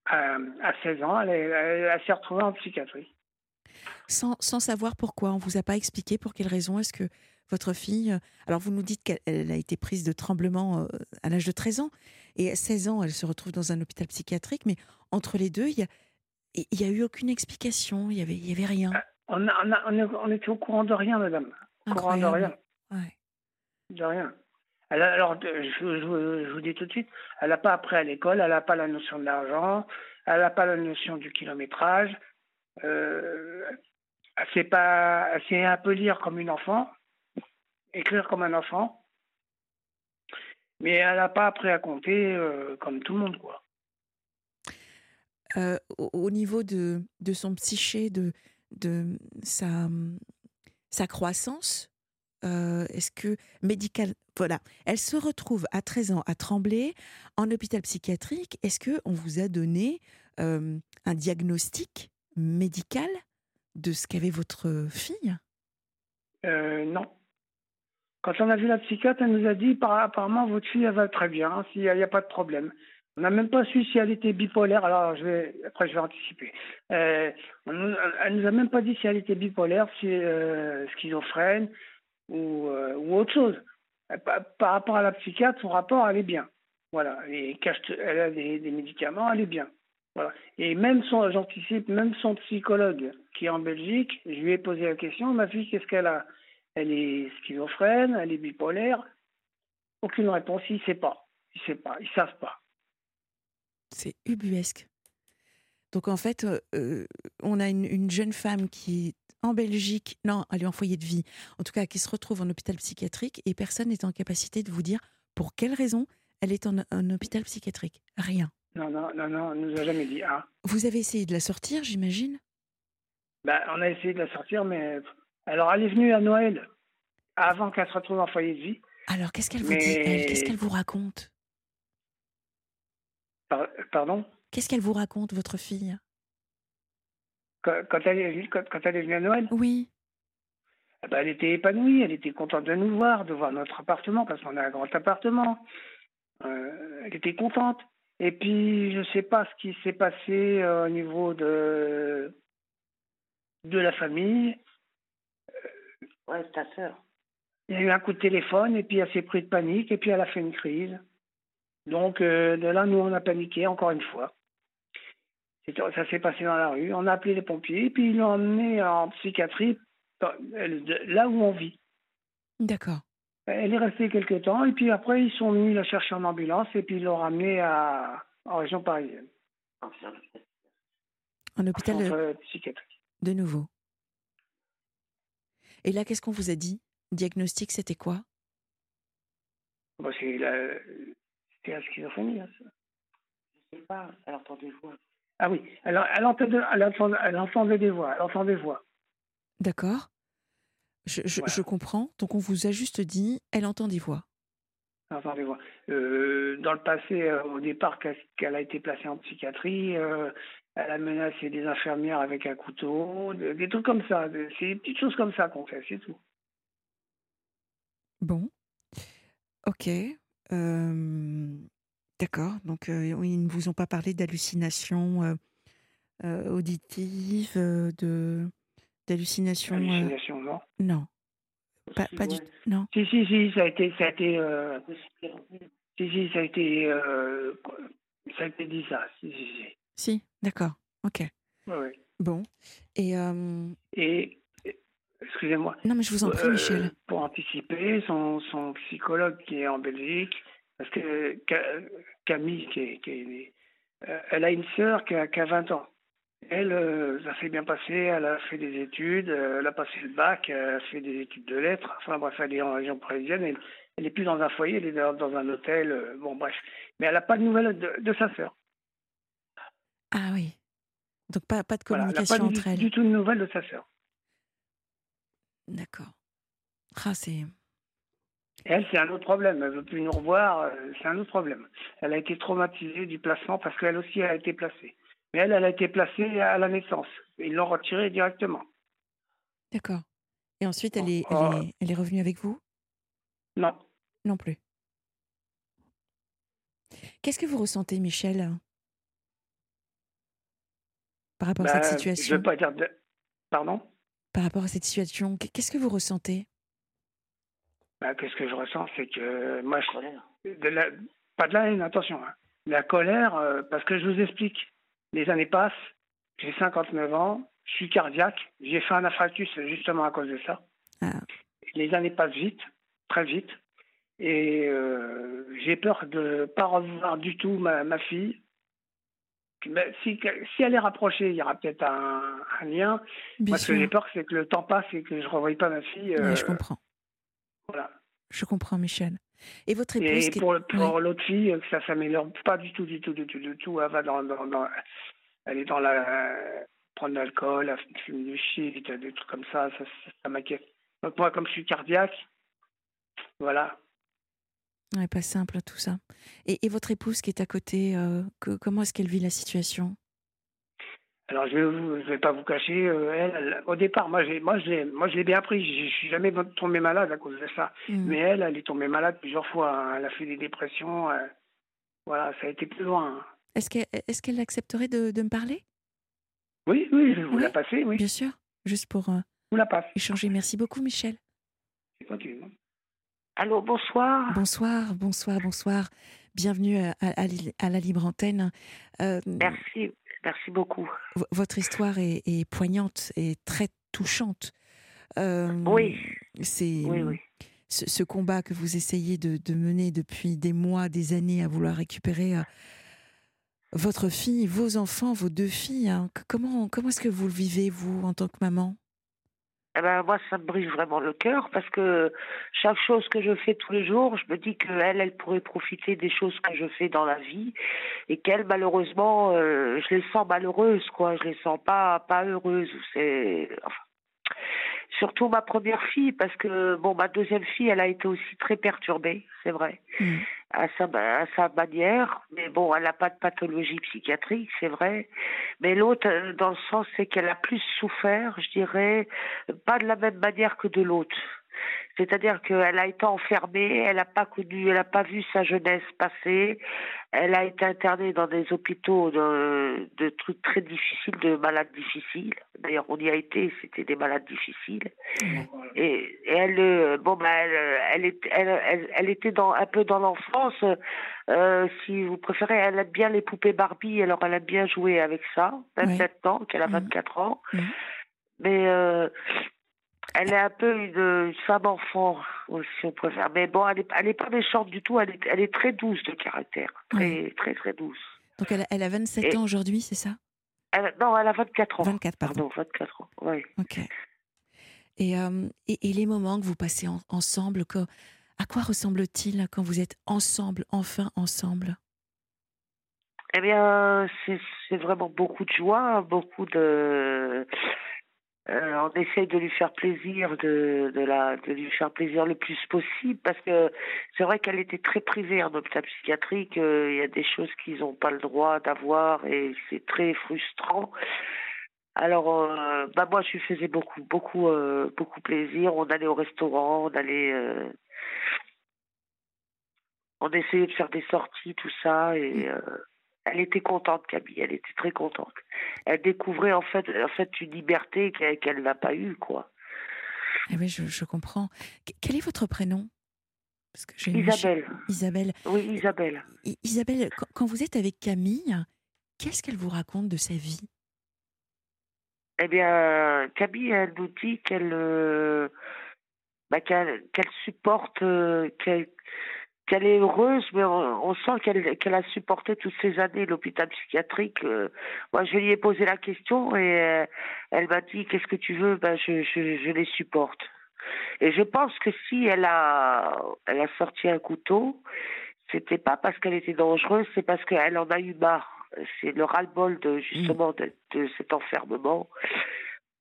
à, 16 ans, elle, elle, s'est retrouvée en psychiatrie. Sans, sans, savoir pourquoi, on vous a pas expliqué pour quelle raison est-ce que votre fille, alors vous nous dites qu'elle a été prise de tremblement euh, à l'âge de 13 ans et à 16 ans, elle se retrouve dans un hôpital psychiatrique, mais entre les deux, il y a, il y a eu aucune explication, il y avait, il y avait rien. Ah, on, on, était au courant de rien, madame. Au courant de rien. De rien. alors, je, vous dis tout de suite, elle n'a pas appris à l'école, elle n'a pas la notion de l'argent, elle n'a pas la notion du kilométrage. Euh, elle sait pas, elle sait un peu lire comme une enfant, écrire comme un enfant, mais elle n'a pas appris à compter euh, comme tout le monde, quoi. Euh, au niveau de, de son psyché, de, de sa, sa croissance euh, Est-ce que médical, voilà, elle se retrouve à 13 ans à Tremblay en hôpital psychiatrique. Est-ce que on vous a donné euh, un diagnostic médical de ce qu'avait votre fille? Euh, Non. Quand on a vu la psychiatre, elle nous a dit apparemment votre fille elle va très bien, s'il n'y a, pas de problème. On n'a même pas su si elle était bipolaire. Alors, après, je vais anticiper. Euh, elle nous a même pas dit si elle était bipolaire, si euh, schizophrène ou, euh, autre chose. Par, rapport à la psychiatre, son rapport, elle est bien. Voilà. Et elle a des, médicaments, elle est bien. Voilà. Et même son, j'anticipe, même son psychologue qui est en Belgique, je lui ai posé la question, ma fille, qu'est-ce qu'elle a? Elle est schizophrène, elle est bipolaire. Aucune réponse, il ne sait pas. Il sait pas, ils savent pas. C'est ubuesque. Donc en fait, euh, on a une, jeune femme qui est en Belgique, non, elle est en foyer de vie, en tout cas qui se retrouve en hôpital psychiatrique et personne n'est en capacité de vous dire pour quelle raison elle est en, hôpital psychiatrique. Rien. Non, non, non, non, on nous a jamais dit. Ah. Vous avez essayé de la sortir, j'imagine? Bah, On a essayé de la sortir, mais alors elle est venue à Noël avant qu'elle se retrouve en foyer de vie. Alors qu'est-ce qu'elle vous dit Qu'est-ce qu'elle vous raconte? Pardon? Qu'est-ce qu'elle vous raconte, votre fille? Quand, elle est, quand, elle est venue à Noël? Oui. Eh ben, elle était épanouie, elle était contente de nous voir, de voir notre appartement, parce qu'on a un grand appartement. Euh, elle était contente. Et puis, je ne sais pas ce qui s'est passé euh, au niveau de, de la famille. Euh, ouais, c'est ta sœur. Il y a eu un coup de téléphone, et puis elle s'est pris de panique, et puis elle a fait une crise. Donc euh, de là, nous, on a paniqué encore une fois. Ça s'est passé dans la rue. On a appelé les pompiers, puis ils l'ont emmené en psychiatrie, là où on vit. D'accord. Elle est restée quelques temps, et puis après, ils sont venus la chercher en ambulance, et puis ils l'ont ramenée à, en région parisienne. En hôpital psychiatrique. De nouveau. Et là, qu'est-ce qu'on vous a dit? Diagnostic, c'était quoi? Bon, C'est la... Schizophrénie. Hein, ça. Je sais pas, elle entend des voix. Ah oui, entendait, elle entendait des voix. Elle entendait des voix. D'accord. Je, je, Voilà. je comprends. Donc, on vous a juste dit, elle entend des voix. Elle entendait des voix. Euh, dans le passé, euh, au départ, qu'elle qu'elle a été placée en psychiatrie, euh, elle a menacé des infirmières avec un couteau, des, trucs comme ça. C'est des petites choses comme ça qu'on fait, c'est tout. Bon. Ok. Euh, D'accord. Donc, euh, ils ne vous ont pas parlé d'hallucinations euh, euh, auditives, de d'hallucinations. euh, Hallucination, non Non. Pas, pas du Non. Si, si, si, ça a été. Ça a été si, si, ça a été. ça a été dit ça. Si, si, si. Si, d'accord. Ok. Bon. Et. euh, Et. Excusez-moi. Non, mais je vous en prie, Euh, Michel. Pour anticiper, son, son psychologue qui est en Belgique, parce que Ca- Camille, qui est, qui est- euh, elle a une sœur qui a, qui a 20 ans. Elle, euh, ça s'est bien passé, elle a fait des études, euh, elle a passé le bac, elle a fait des études de lettres, enfin bref, elle est en région parisienne, elle, elle est plus dans un foyer, elle est dans, dans un hôtel, euh, bon bref. Mais elle n'a pas de nouvelles de, de sa sœur. Ah oui. Donc, pas, pas de Voilà, elle n'a communication pas du, entre elles. du tout de nouvelles de sa sœur. D'accord. Ah, c'est. Elle, c'est un autre problème. Elle veut plus nous revoir. euh, C'est un autre problème. Elle a été traumatisée du placement parce qu'elle aussi a été placée. Mais elle, elle a été placée à la naissance. Ils l'ont retirée directement. D'accord. Et ensuite, elle est, Oh. elle est, elle est revenue avec vous? Non. Non plus. Qu'est-ce que vous ressentez, Michel? Par rapport à cette Je situation veux pas dire de... Pardon? Par rapport à cette situation, qu'est-ce que vous ressentez? Bah, Qu'est-ce que je ressens? C'est que moi, je... de la... pas de la haine, attention. hein. La colère, euh, parce que je vous explique. Les années passent. J'ai 59 ans. Je suis cardiaque. J'ai fait un infarctus justement à cause de ça. Ah. Les années passent vite, très vite. Et euh, j'ai peur de ne pas revoir du tout ma, ma fille. Si, si elle est rapprochée, il y aura peut-être un, un lien. Bien Moi, ce que j'ai peur, c'est que le temps passe et que je ne revoie pas ma fille. Euh, je comprends. Voilà. Je comprends, Michel. Et votre épouse Et qui pour, l'autre fille, que ça s'améliore pas du tout, du tout, du tout, du tout. Elle va dans, dans, dans- elle est dans la prendre de l'alcool, elle fume du shit, des trucs comme ça, ça, ça, ça m'inquiète. Donc moi, comme je suis cardiaque, voilà. Ouais, pas simple tout ça. Et, et votre épouse qui est à côté, euh, que- comment est-ce qu'elle vit la situation? Alors je vais, je vais pas vous cacher, euh, elle, elle- au départ, moi, je l'ai, bien pris. Je, je suis jamais tombé malade à cause de ça. Mm. Mais elle, elle est tombée malade plusieurs fois. hein. Elle a fait des dépressions. euh, voilà, ça a été plus loin. Est-ce qu'elle est accepterait de, de me parler? Oui, oui, je vous Oui, la passer, oui. Bien sûr, juste pour vous la passe. échanger. Merci beaucoup, Michel. Continue. Allô, bonsoir. Bonsoir, bonsoir, bonsoir. Bienvenue à, à- la Libre Antenne. Euh, Merci, merci beaucoup. votre histoire est, est poignante et très touchante. Euh, Oui. C'est Oui, oui. Ce, ce combat que vous essayez de, de mener depuis des mois, des années à vouloir récupérer euh, votre fille, vos enfants, vos deux filles. hein. Comment, comment est-ce que vous le vivez, vous, en tant que maman? Eh ben, moi, ça me brise vraiment le cœur parce que chaque chose que je fais tous les jours, je me dis qu'elle, elle pourrait profiter des choses que je fais dans la vie et qu'elle, malheureusement, euh, je les sens malheureuses, quoi. Je les sens pas, pas heureuses. C'est, surtout ma première fille parce que, bon, ma deuxième fille, elle a été aussi très perturbée, c'est vrai. À sa, à sa manière, mais bon, elle n'a pas de pathologie psychiatrique, c'est vrai. Mais l'autre, euh, dans le sens, c'est qu'elle a plus souffert, je dirais, pas de la même manière que de l'autre. C'est-à-dire qu'elle a été enfermée, elle n'a pas connu, elle n'a pas vu sa jeunesse passer, elle a été internée dans des hôpitaux de, de trucs très difficiles, de malades difficiles. D'ailleurs, on y a été, c'était des malades difficiles. Et, et elle, euh, bon, ben, elle, elle, est- elle, elle, elle était dans, un peu dans l'enfance. Euh, si vous préférez, elle aime bien les poupées Barbie, alors elle aime bien jouer avec ça, même Ouais. maintenant qu'elle a 24 ans. Mais euh, elle est un peu une, femme enfant, si on préfère. Mais bon, elle est, elle est pas méchante du tout. Elle est, elle est très douce de caractère, très, très, très douce. Donc, elle, a- elle a 27 Et- ans aujourd'hui, c'est ça? Non, elle a 24 ans. 24, pardon. 24 ans, oui. Ok. Et, et, les moments que vous passez ensemble, que, à quoi ressemble-t-il quand vous êtes ensemble, enfin ensemble? Eh bien, c'est vraiment beaucoup de joie, beaucoup de euh, on essaye de lui faire plaisir, de, de, la, de lui faire plaisir le plus possible, parce que c'est vrai qu'elle était très privée en hôpital psychiatrique. Il y a des choses qu'ils n'ont pas le droit d'avoir et c'est très frustrant. Alors, euh, bah moi, je lui faisais beaucoup, beaucoup, euh, beaucoup plaisir. On allait au restaurant, on allait, on essayait de faire des sorties, tout ça, et elle était contente, Camille. Elle était très contente. Elle découvrait en fait, en fait une liberté qu'elle n'a pas eue, quoi. Eh oui, je, comprends. Quel est votre prénom? Parce que Isabelle. Isabelle. Oui, Isabelle. Isabelle, quand vous êtes avec Camille, qu'est-ce qu'elle vous raconte de sa vie? Eh bien, Camille, elle nous dit qu'elle euh, bah, qu'elle supporte, euh, qu'elle qu'elle est heureuse, mais on, sent qu'elle a supporté toutes ces années l'hôpital psychiatrique. Euh. moi, je lui ai posé la question et euh, elle m'a dit qu'est-ce que tu veux? Ben, je, les supporte. Et je pense que si elle a sorti un couteau, c'était pas parce qu'elle était dangereuse, c'est parce qu'elle en a eu marre. C'est le ras-le-bol de justement de, cet enfermement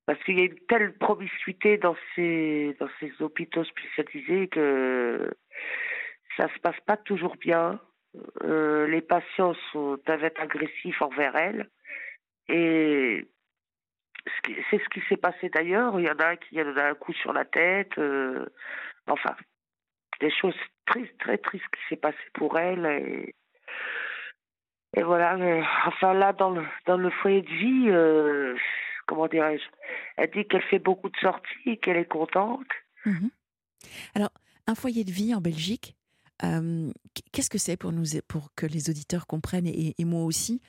parce qu'il y a une telle promiscuité dans ces hôpitaux spécialisés que ça se passe pas toujours bien. Euh, les patients sont, peuvent être agressifs envers elle. Et c'est ce qui s'est passé d'ailleurs. Il y en a un qui a donné un coup sur la tête. Euh, enfin, des choses tristes, très tristes qui s'est passé pour elle. Et, voilà. enfin, là, dans le, dans le foyer de vie, euh, comment dirais-je Elle dit qu'elle fait beaucoup de sorties, qu'elle est contente. Mhm. Alors, un foyer de vie en Belgique, Qu'est-ce que c'est pour nous, pour que les auditeurs comprennent et, moi aussi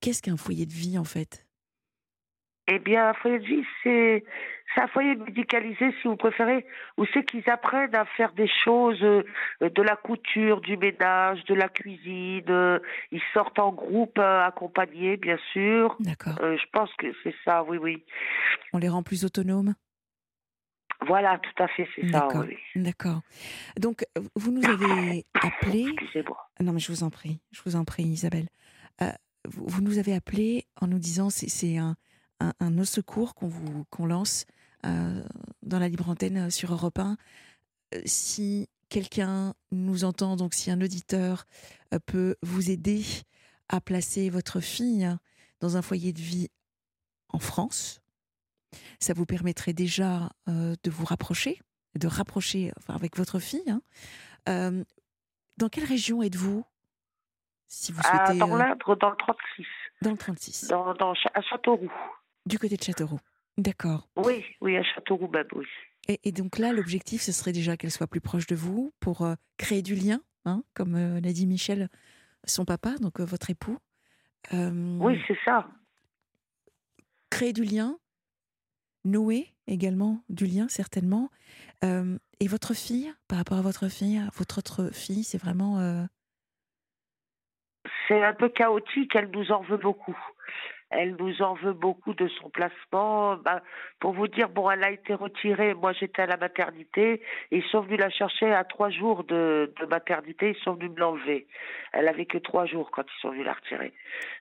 Qu'est-ce qu'un foyer de vie en fait? Eh bien, un foyer de vie, c'est un foyer médicalisé, si vous préférez, où c'est qu'ils apprennent à faire des choses, de la couture, du ménage, de la cuisine. ils sortent en groupe accompagnés, bien sûr. D'accord. je pense que c'est ça, oui, oui. On les rend plus autonomes? Voilà, tout à fait, c'est ça. Oui. D'accord. Donc, vous nous avez *coughs* appelé. Excusez-moi. Non, mais je vous en prie, je vous en prie, Isabelle. Euh, vous, nous avez appelé en nous disant c'est un, un, un secours qu'on vous qu'on lance euh, dans la libre antenne euh, sur Europe 1. Si quelqu'un nous entend, donc si un auditeur peut vous aider à placer votre fille dans un foyer de vie en France, ça vous permettrait déjà euh, de vous rapprocher, de rapprocher enfin, avec votre fille. Hein. Euh, dans quelle région êtes-vous? Si vous ah, souhaitez, Dans euh, l'Indre, dans le 36. Dans le 36. Dans, dans, à Châteauroux. Du côté de Châteauroux. D'accord. Oui, oui, à Châteauroux, oui. Et, et, donc là, l'objectif, ce serait déjà qu'elle soit plus proche de vous pour créer du lien, hein, comme l'a dit Michel, son papa, donc votre époux. oui, c'est ça. Créer du lien, nouer également du lien, certainement. Euh, et votre fille, par rapport à votre fille, votre autre fille, c'est vraiment... Euh c'est un peu chaotique, elle nous en veut beaucoup. Elle nous en veut beaucoup de son placement. Bah, pour vous dire, bon, elle a été retirée. Moi, j'étais à la maternité. ils sont venus la chercher à trois jours de, de maternité. Ils sont venus me l'enlever. Elle avait que trois jours quand ils sont venus la retirer.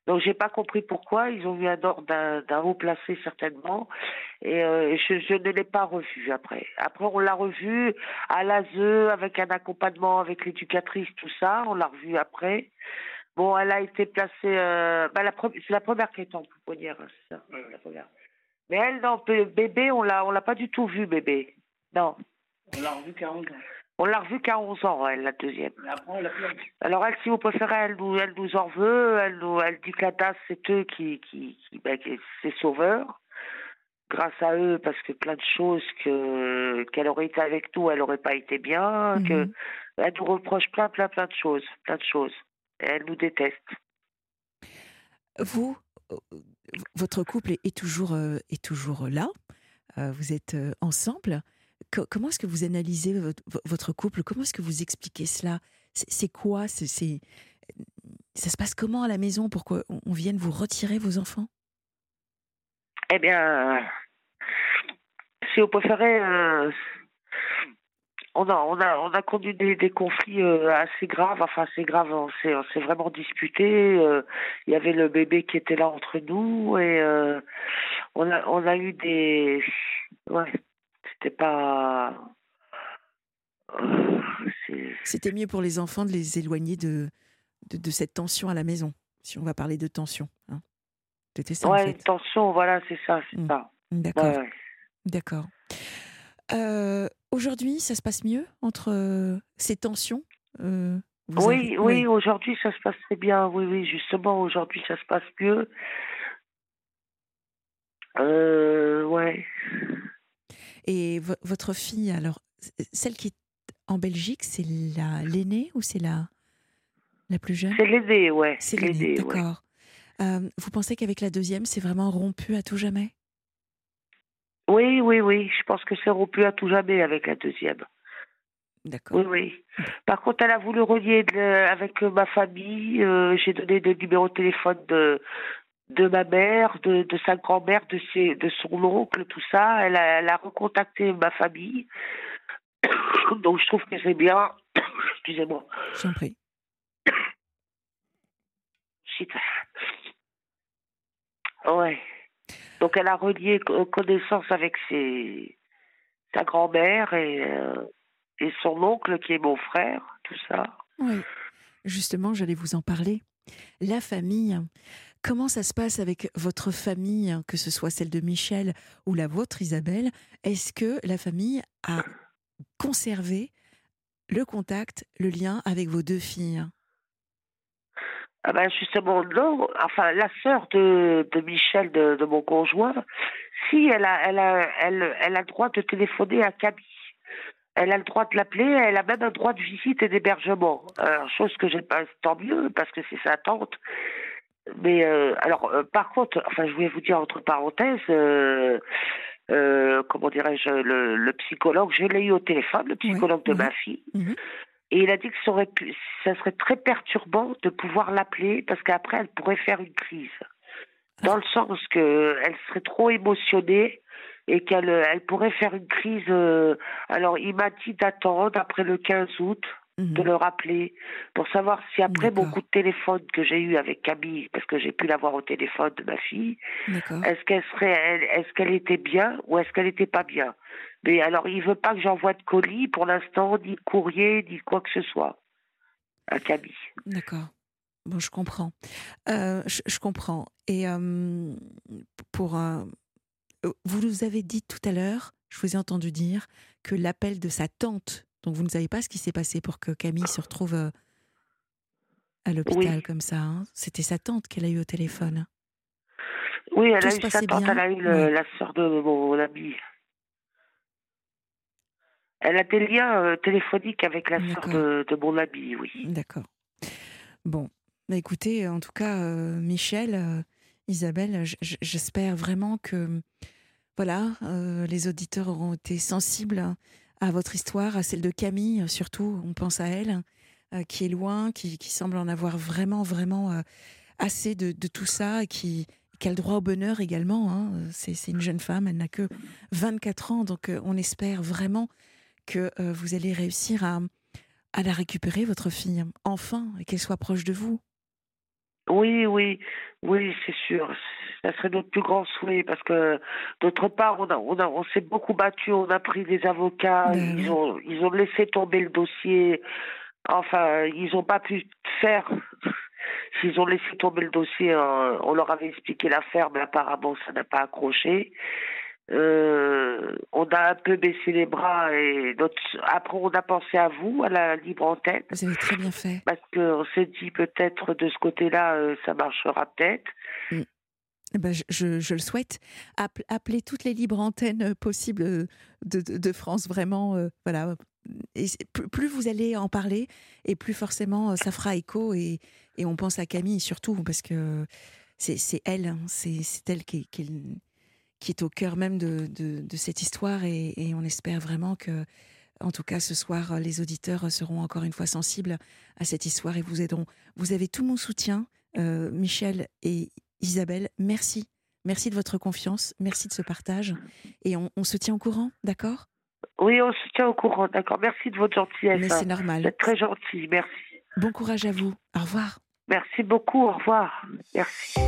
Donc, j'ai pas compris pourquoi. Ils ont eu un ordre d'un haut placé certainement. Et euh, je, je, ne l'ai pas revue après. Après, on l'a revue à l'ASE avec un accompagnement avec l'éducatrice, tout ça. On l'a revue après. Bon, elle a été placée. Euh, bah, c'est la première qui est en pouponnière, hein, c'est ça, la première. Mais elle, non, bébé, on l'a, on l'a pas du tout vue, bébé. Non. On l'a revue qu'à 11 ans. On l'a revue qu'à 11 ans, elle, la deuxième. Alors elle, si vous préférez, elle nous, elle nous en veut. Elle, nous, elle dit que la tasse, c'est eux qui, qui, qui, ben, c'est sauveur. Grâce à eux, parce que plein de choses que qu'elle aurait été avec nous, elle n'aurait pas été bien. Que mhm. elle nous reproche plein, plein, plein de choses, plein de choses. Elle nous déteste. Vous, votre couple est, toujours, euh, est toujours là. Euh, vous êtes euh, ensemble. comment est-ce que vous analysez votre, couple? Comment est-ce que vous expliquez cela? C'est quoi? C'est Ça se passe comment à la maison pour qu'on vienne vous retirer vos enfants? Eh bien, si vous préférez, euh, on a, on a, on a connu des, des conflits euh, assez graves. Enfin, assez graves. On s'est, on s'est vraiment disputé. euh, Il y avait le bébé qui était là entre nous et euh, on a, on a eu des, ouais, c'était pas. C'était mieux pour les enfants de les éloigner de, de, de cette tension à la maison, si on va parler de tension. Hein. C'était ça, en ouais, fait. une tension, voilà, c'est ça, c'est Mm. ça. D'accord. Ouais, ouais. D'accord. Euh, Aujourd'hui, ça se passe mieux entre euh, ces tensions euh, Oui, avez- oui, aujourd'hui ça se passe très bien. Oui, oui, justement, aujourd'hui ça se passe mieux. Euh, ouais. Et vo- votre fille, alors, celle qui est en Belgique, c'est la l'aînée ou c'est la la plus jeune? C'est l'aînée, ouais. C'est l'aînée, ouais. d'accord. Euh, vous pensez qu'avec la deuxième, c'est vraiment rompu à tout jamais? Oui, oui, oui. Je pense que c'est rompu à tout jamais avec la deuxième. D'accord. Oui, oui. Par contre, elle a voulu relier de- avec ma famille. euh, J'ai donné le numéro de téléphone de de ma mère, de, de sa grand-mère, de ses, de son oncle, tout ça. Elle a, elle a recontacté ma famille. *coughs* Donc, je trouve que c'est bien. *coughs* Excusez-moi. J'en prie. Ouais. Donc elle a relié co- connaissance avec sa grand-mère et, euh, et son oncle qui est mon frère, tout ça. Oui. Justement, j'allais vous en parler. La famille, comment ça se passe avec votre famille, que ce soit celle de Michel ou la vôtre, Isabelle? Est-ce que la famille a conservé le contact, le lien avec vos deux filles? Ben justement, non. Enfin, la sœur de, de Michel, de, de mon conjoint, si elle a, elle, a, elle, elle a le droit de téléphoner à Camille. Elle a le droit de l'appeler, elle a même un droit de visite et d'hébergement. Alors, chose que j'ai pas, tant mieux, parce que c'est sa tante. Mais euh, alors, euh, par contre, enfin, je voulais vous dire entre parenthèses, euh, comment dirais-je, le, le psychologue, je l'ai eu au téléphone, le psychologue de ma fille, et il a dit que ça, aurait pu, ça serait très perturbant de pouvoir l'appeler parce qu'après elle pourrait faire une crise, dans le sens que elle serait trop émotionnée et qu'elle elle pourrait faire une crise. euh, alors il m'a dit d'attendre après le 15 août de le rappeler pour savoir si après mon coup de téléphone que j'ai eu avec Camille, parce que j'ai pu l'avoir au téléphone de ma fille, est-ce qu'elle serait, elle- est-ce qu'elle était bien ou est-ce qu'elle n'était pas bien? Mais alors, il veut pas que j'envoie de colis pour l'instant, ni de courrier, ni quoi que ce soit à Camille. D'accord. Bon, je comprends. Euh, je, je comprends. Et euh, pour euh, vous nous avez dit tout à l'heure, je vous ai entendu dire que l'appel de sa tante. Donc vous ne savez pas ce qui s'est passé pour que Camille se retrouve euh, à l'hôpital Oui. comme ça. hein. C'était sa tante qu'elle a eu au téléphone. Oui, elle Tout a eu sa tante, bien elle a eu le- la sœur de mon ami. Elle a des liens euh, téléphoniques avec la sœur de, de mon ami, oui. D'accord. Bon, bah écoutez, en tout cas, euh, Michel, euh, Isabelle, j'espère vraiment que voilà, euh, les auditeurs auront été sensibles à votre histoire, à celle de Camille, surtout, on pense à elle, euh, qui est loin, qui, qui semble en avoir vraiment, vraiment euh, assez de, tout ça, et qui, qui a le droit au bonheur également. hein. C'est une jeune femme, elle n'a que 24 ans, donc euh, on espère vraiment que euh, vous allez réussir à, à la récupérer, votre fille, enfin, et qu'elle soit proche de vous. Oui, oui, oui, c'est sûr. Ça serait notre plus grand souhait parce que d'autre part, on a, on a, on s'est beaucoup battu. On a pris des avocats. Ben ils ont, ils ont laissé tomber le dossier. Enfin, ils n'ont pas pu faire. S'ils ont laissé tomber le dossier, euh, on leur avait expliqué l'affaire, mais apparemment, ça n'a pas accroché. Euh, on a un peu baissé les bras et notre... après on a pensé à vous, à la libre antenne. Vous avez très bien fait. Parce qu'on s'est dit peut-être de ce côté-là, euh, ça marchera peut-être. Mm. Eh ben, je, je- le souhaite. Appe- appelez toutes les libres antennes euh, possibles euh, de, de- France, vraiment. euh, voilà. Et plus, vous allez en parler, et plus forcément ça fera écho. Et, et on pense à Camille surtout, parce que c'est elle, hein, c'est elle qui, est- qui est- est au cœur même de, de- cette histoire. Et, et on espère vraiment que En tout cas, ce soir, les auditeurs seront encore une fois sensibles à cette histoire et vous aideront. Vous avez tout mon soutien, Michel et Isabelle. Merci. Merci de votre confiance. Merci de ce partage. Et on, on se tient au courant, d'accord? Oui, on se tient au courant, d'accord. Merci de votre gentillesse. Mais c'est normal. Vous êtes très gentil, merci. Bon courage à vous. Au revoir. Merci beaucoup, au revoir. Merci.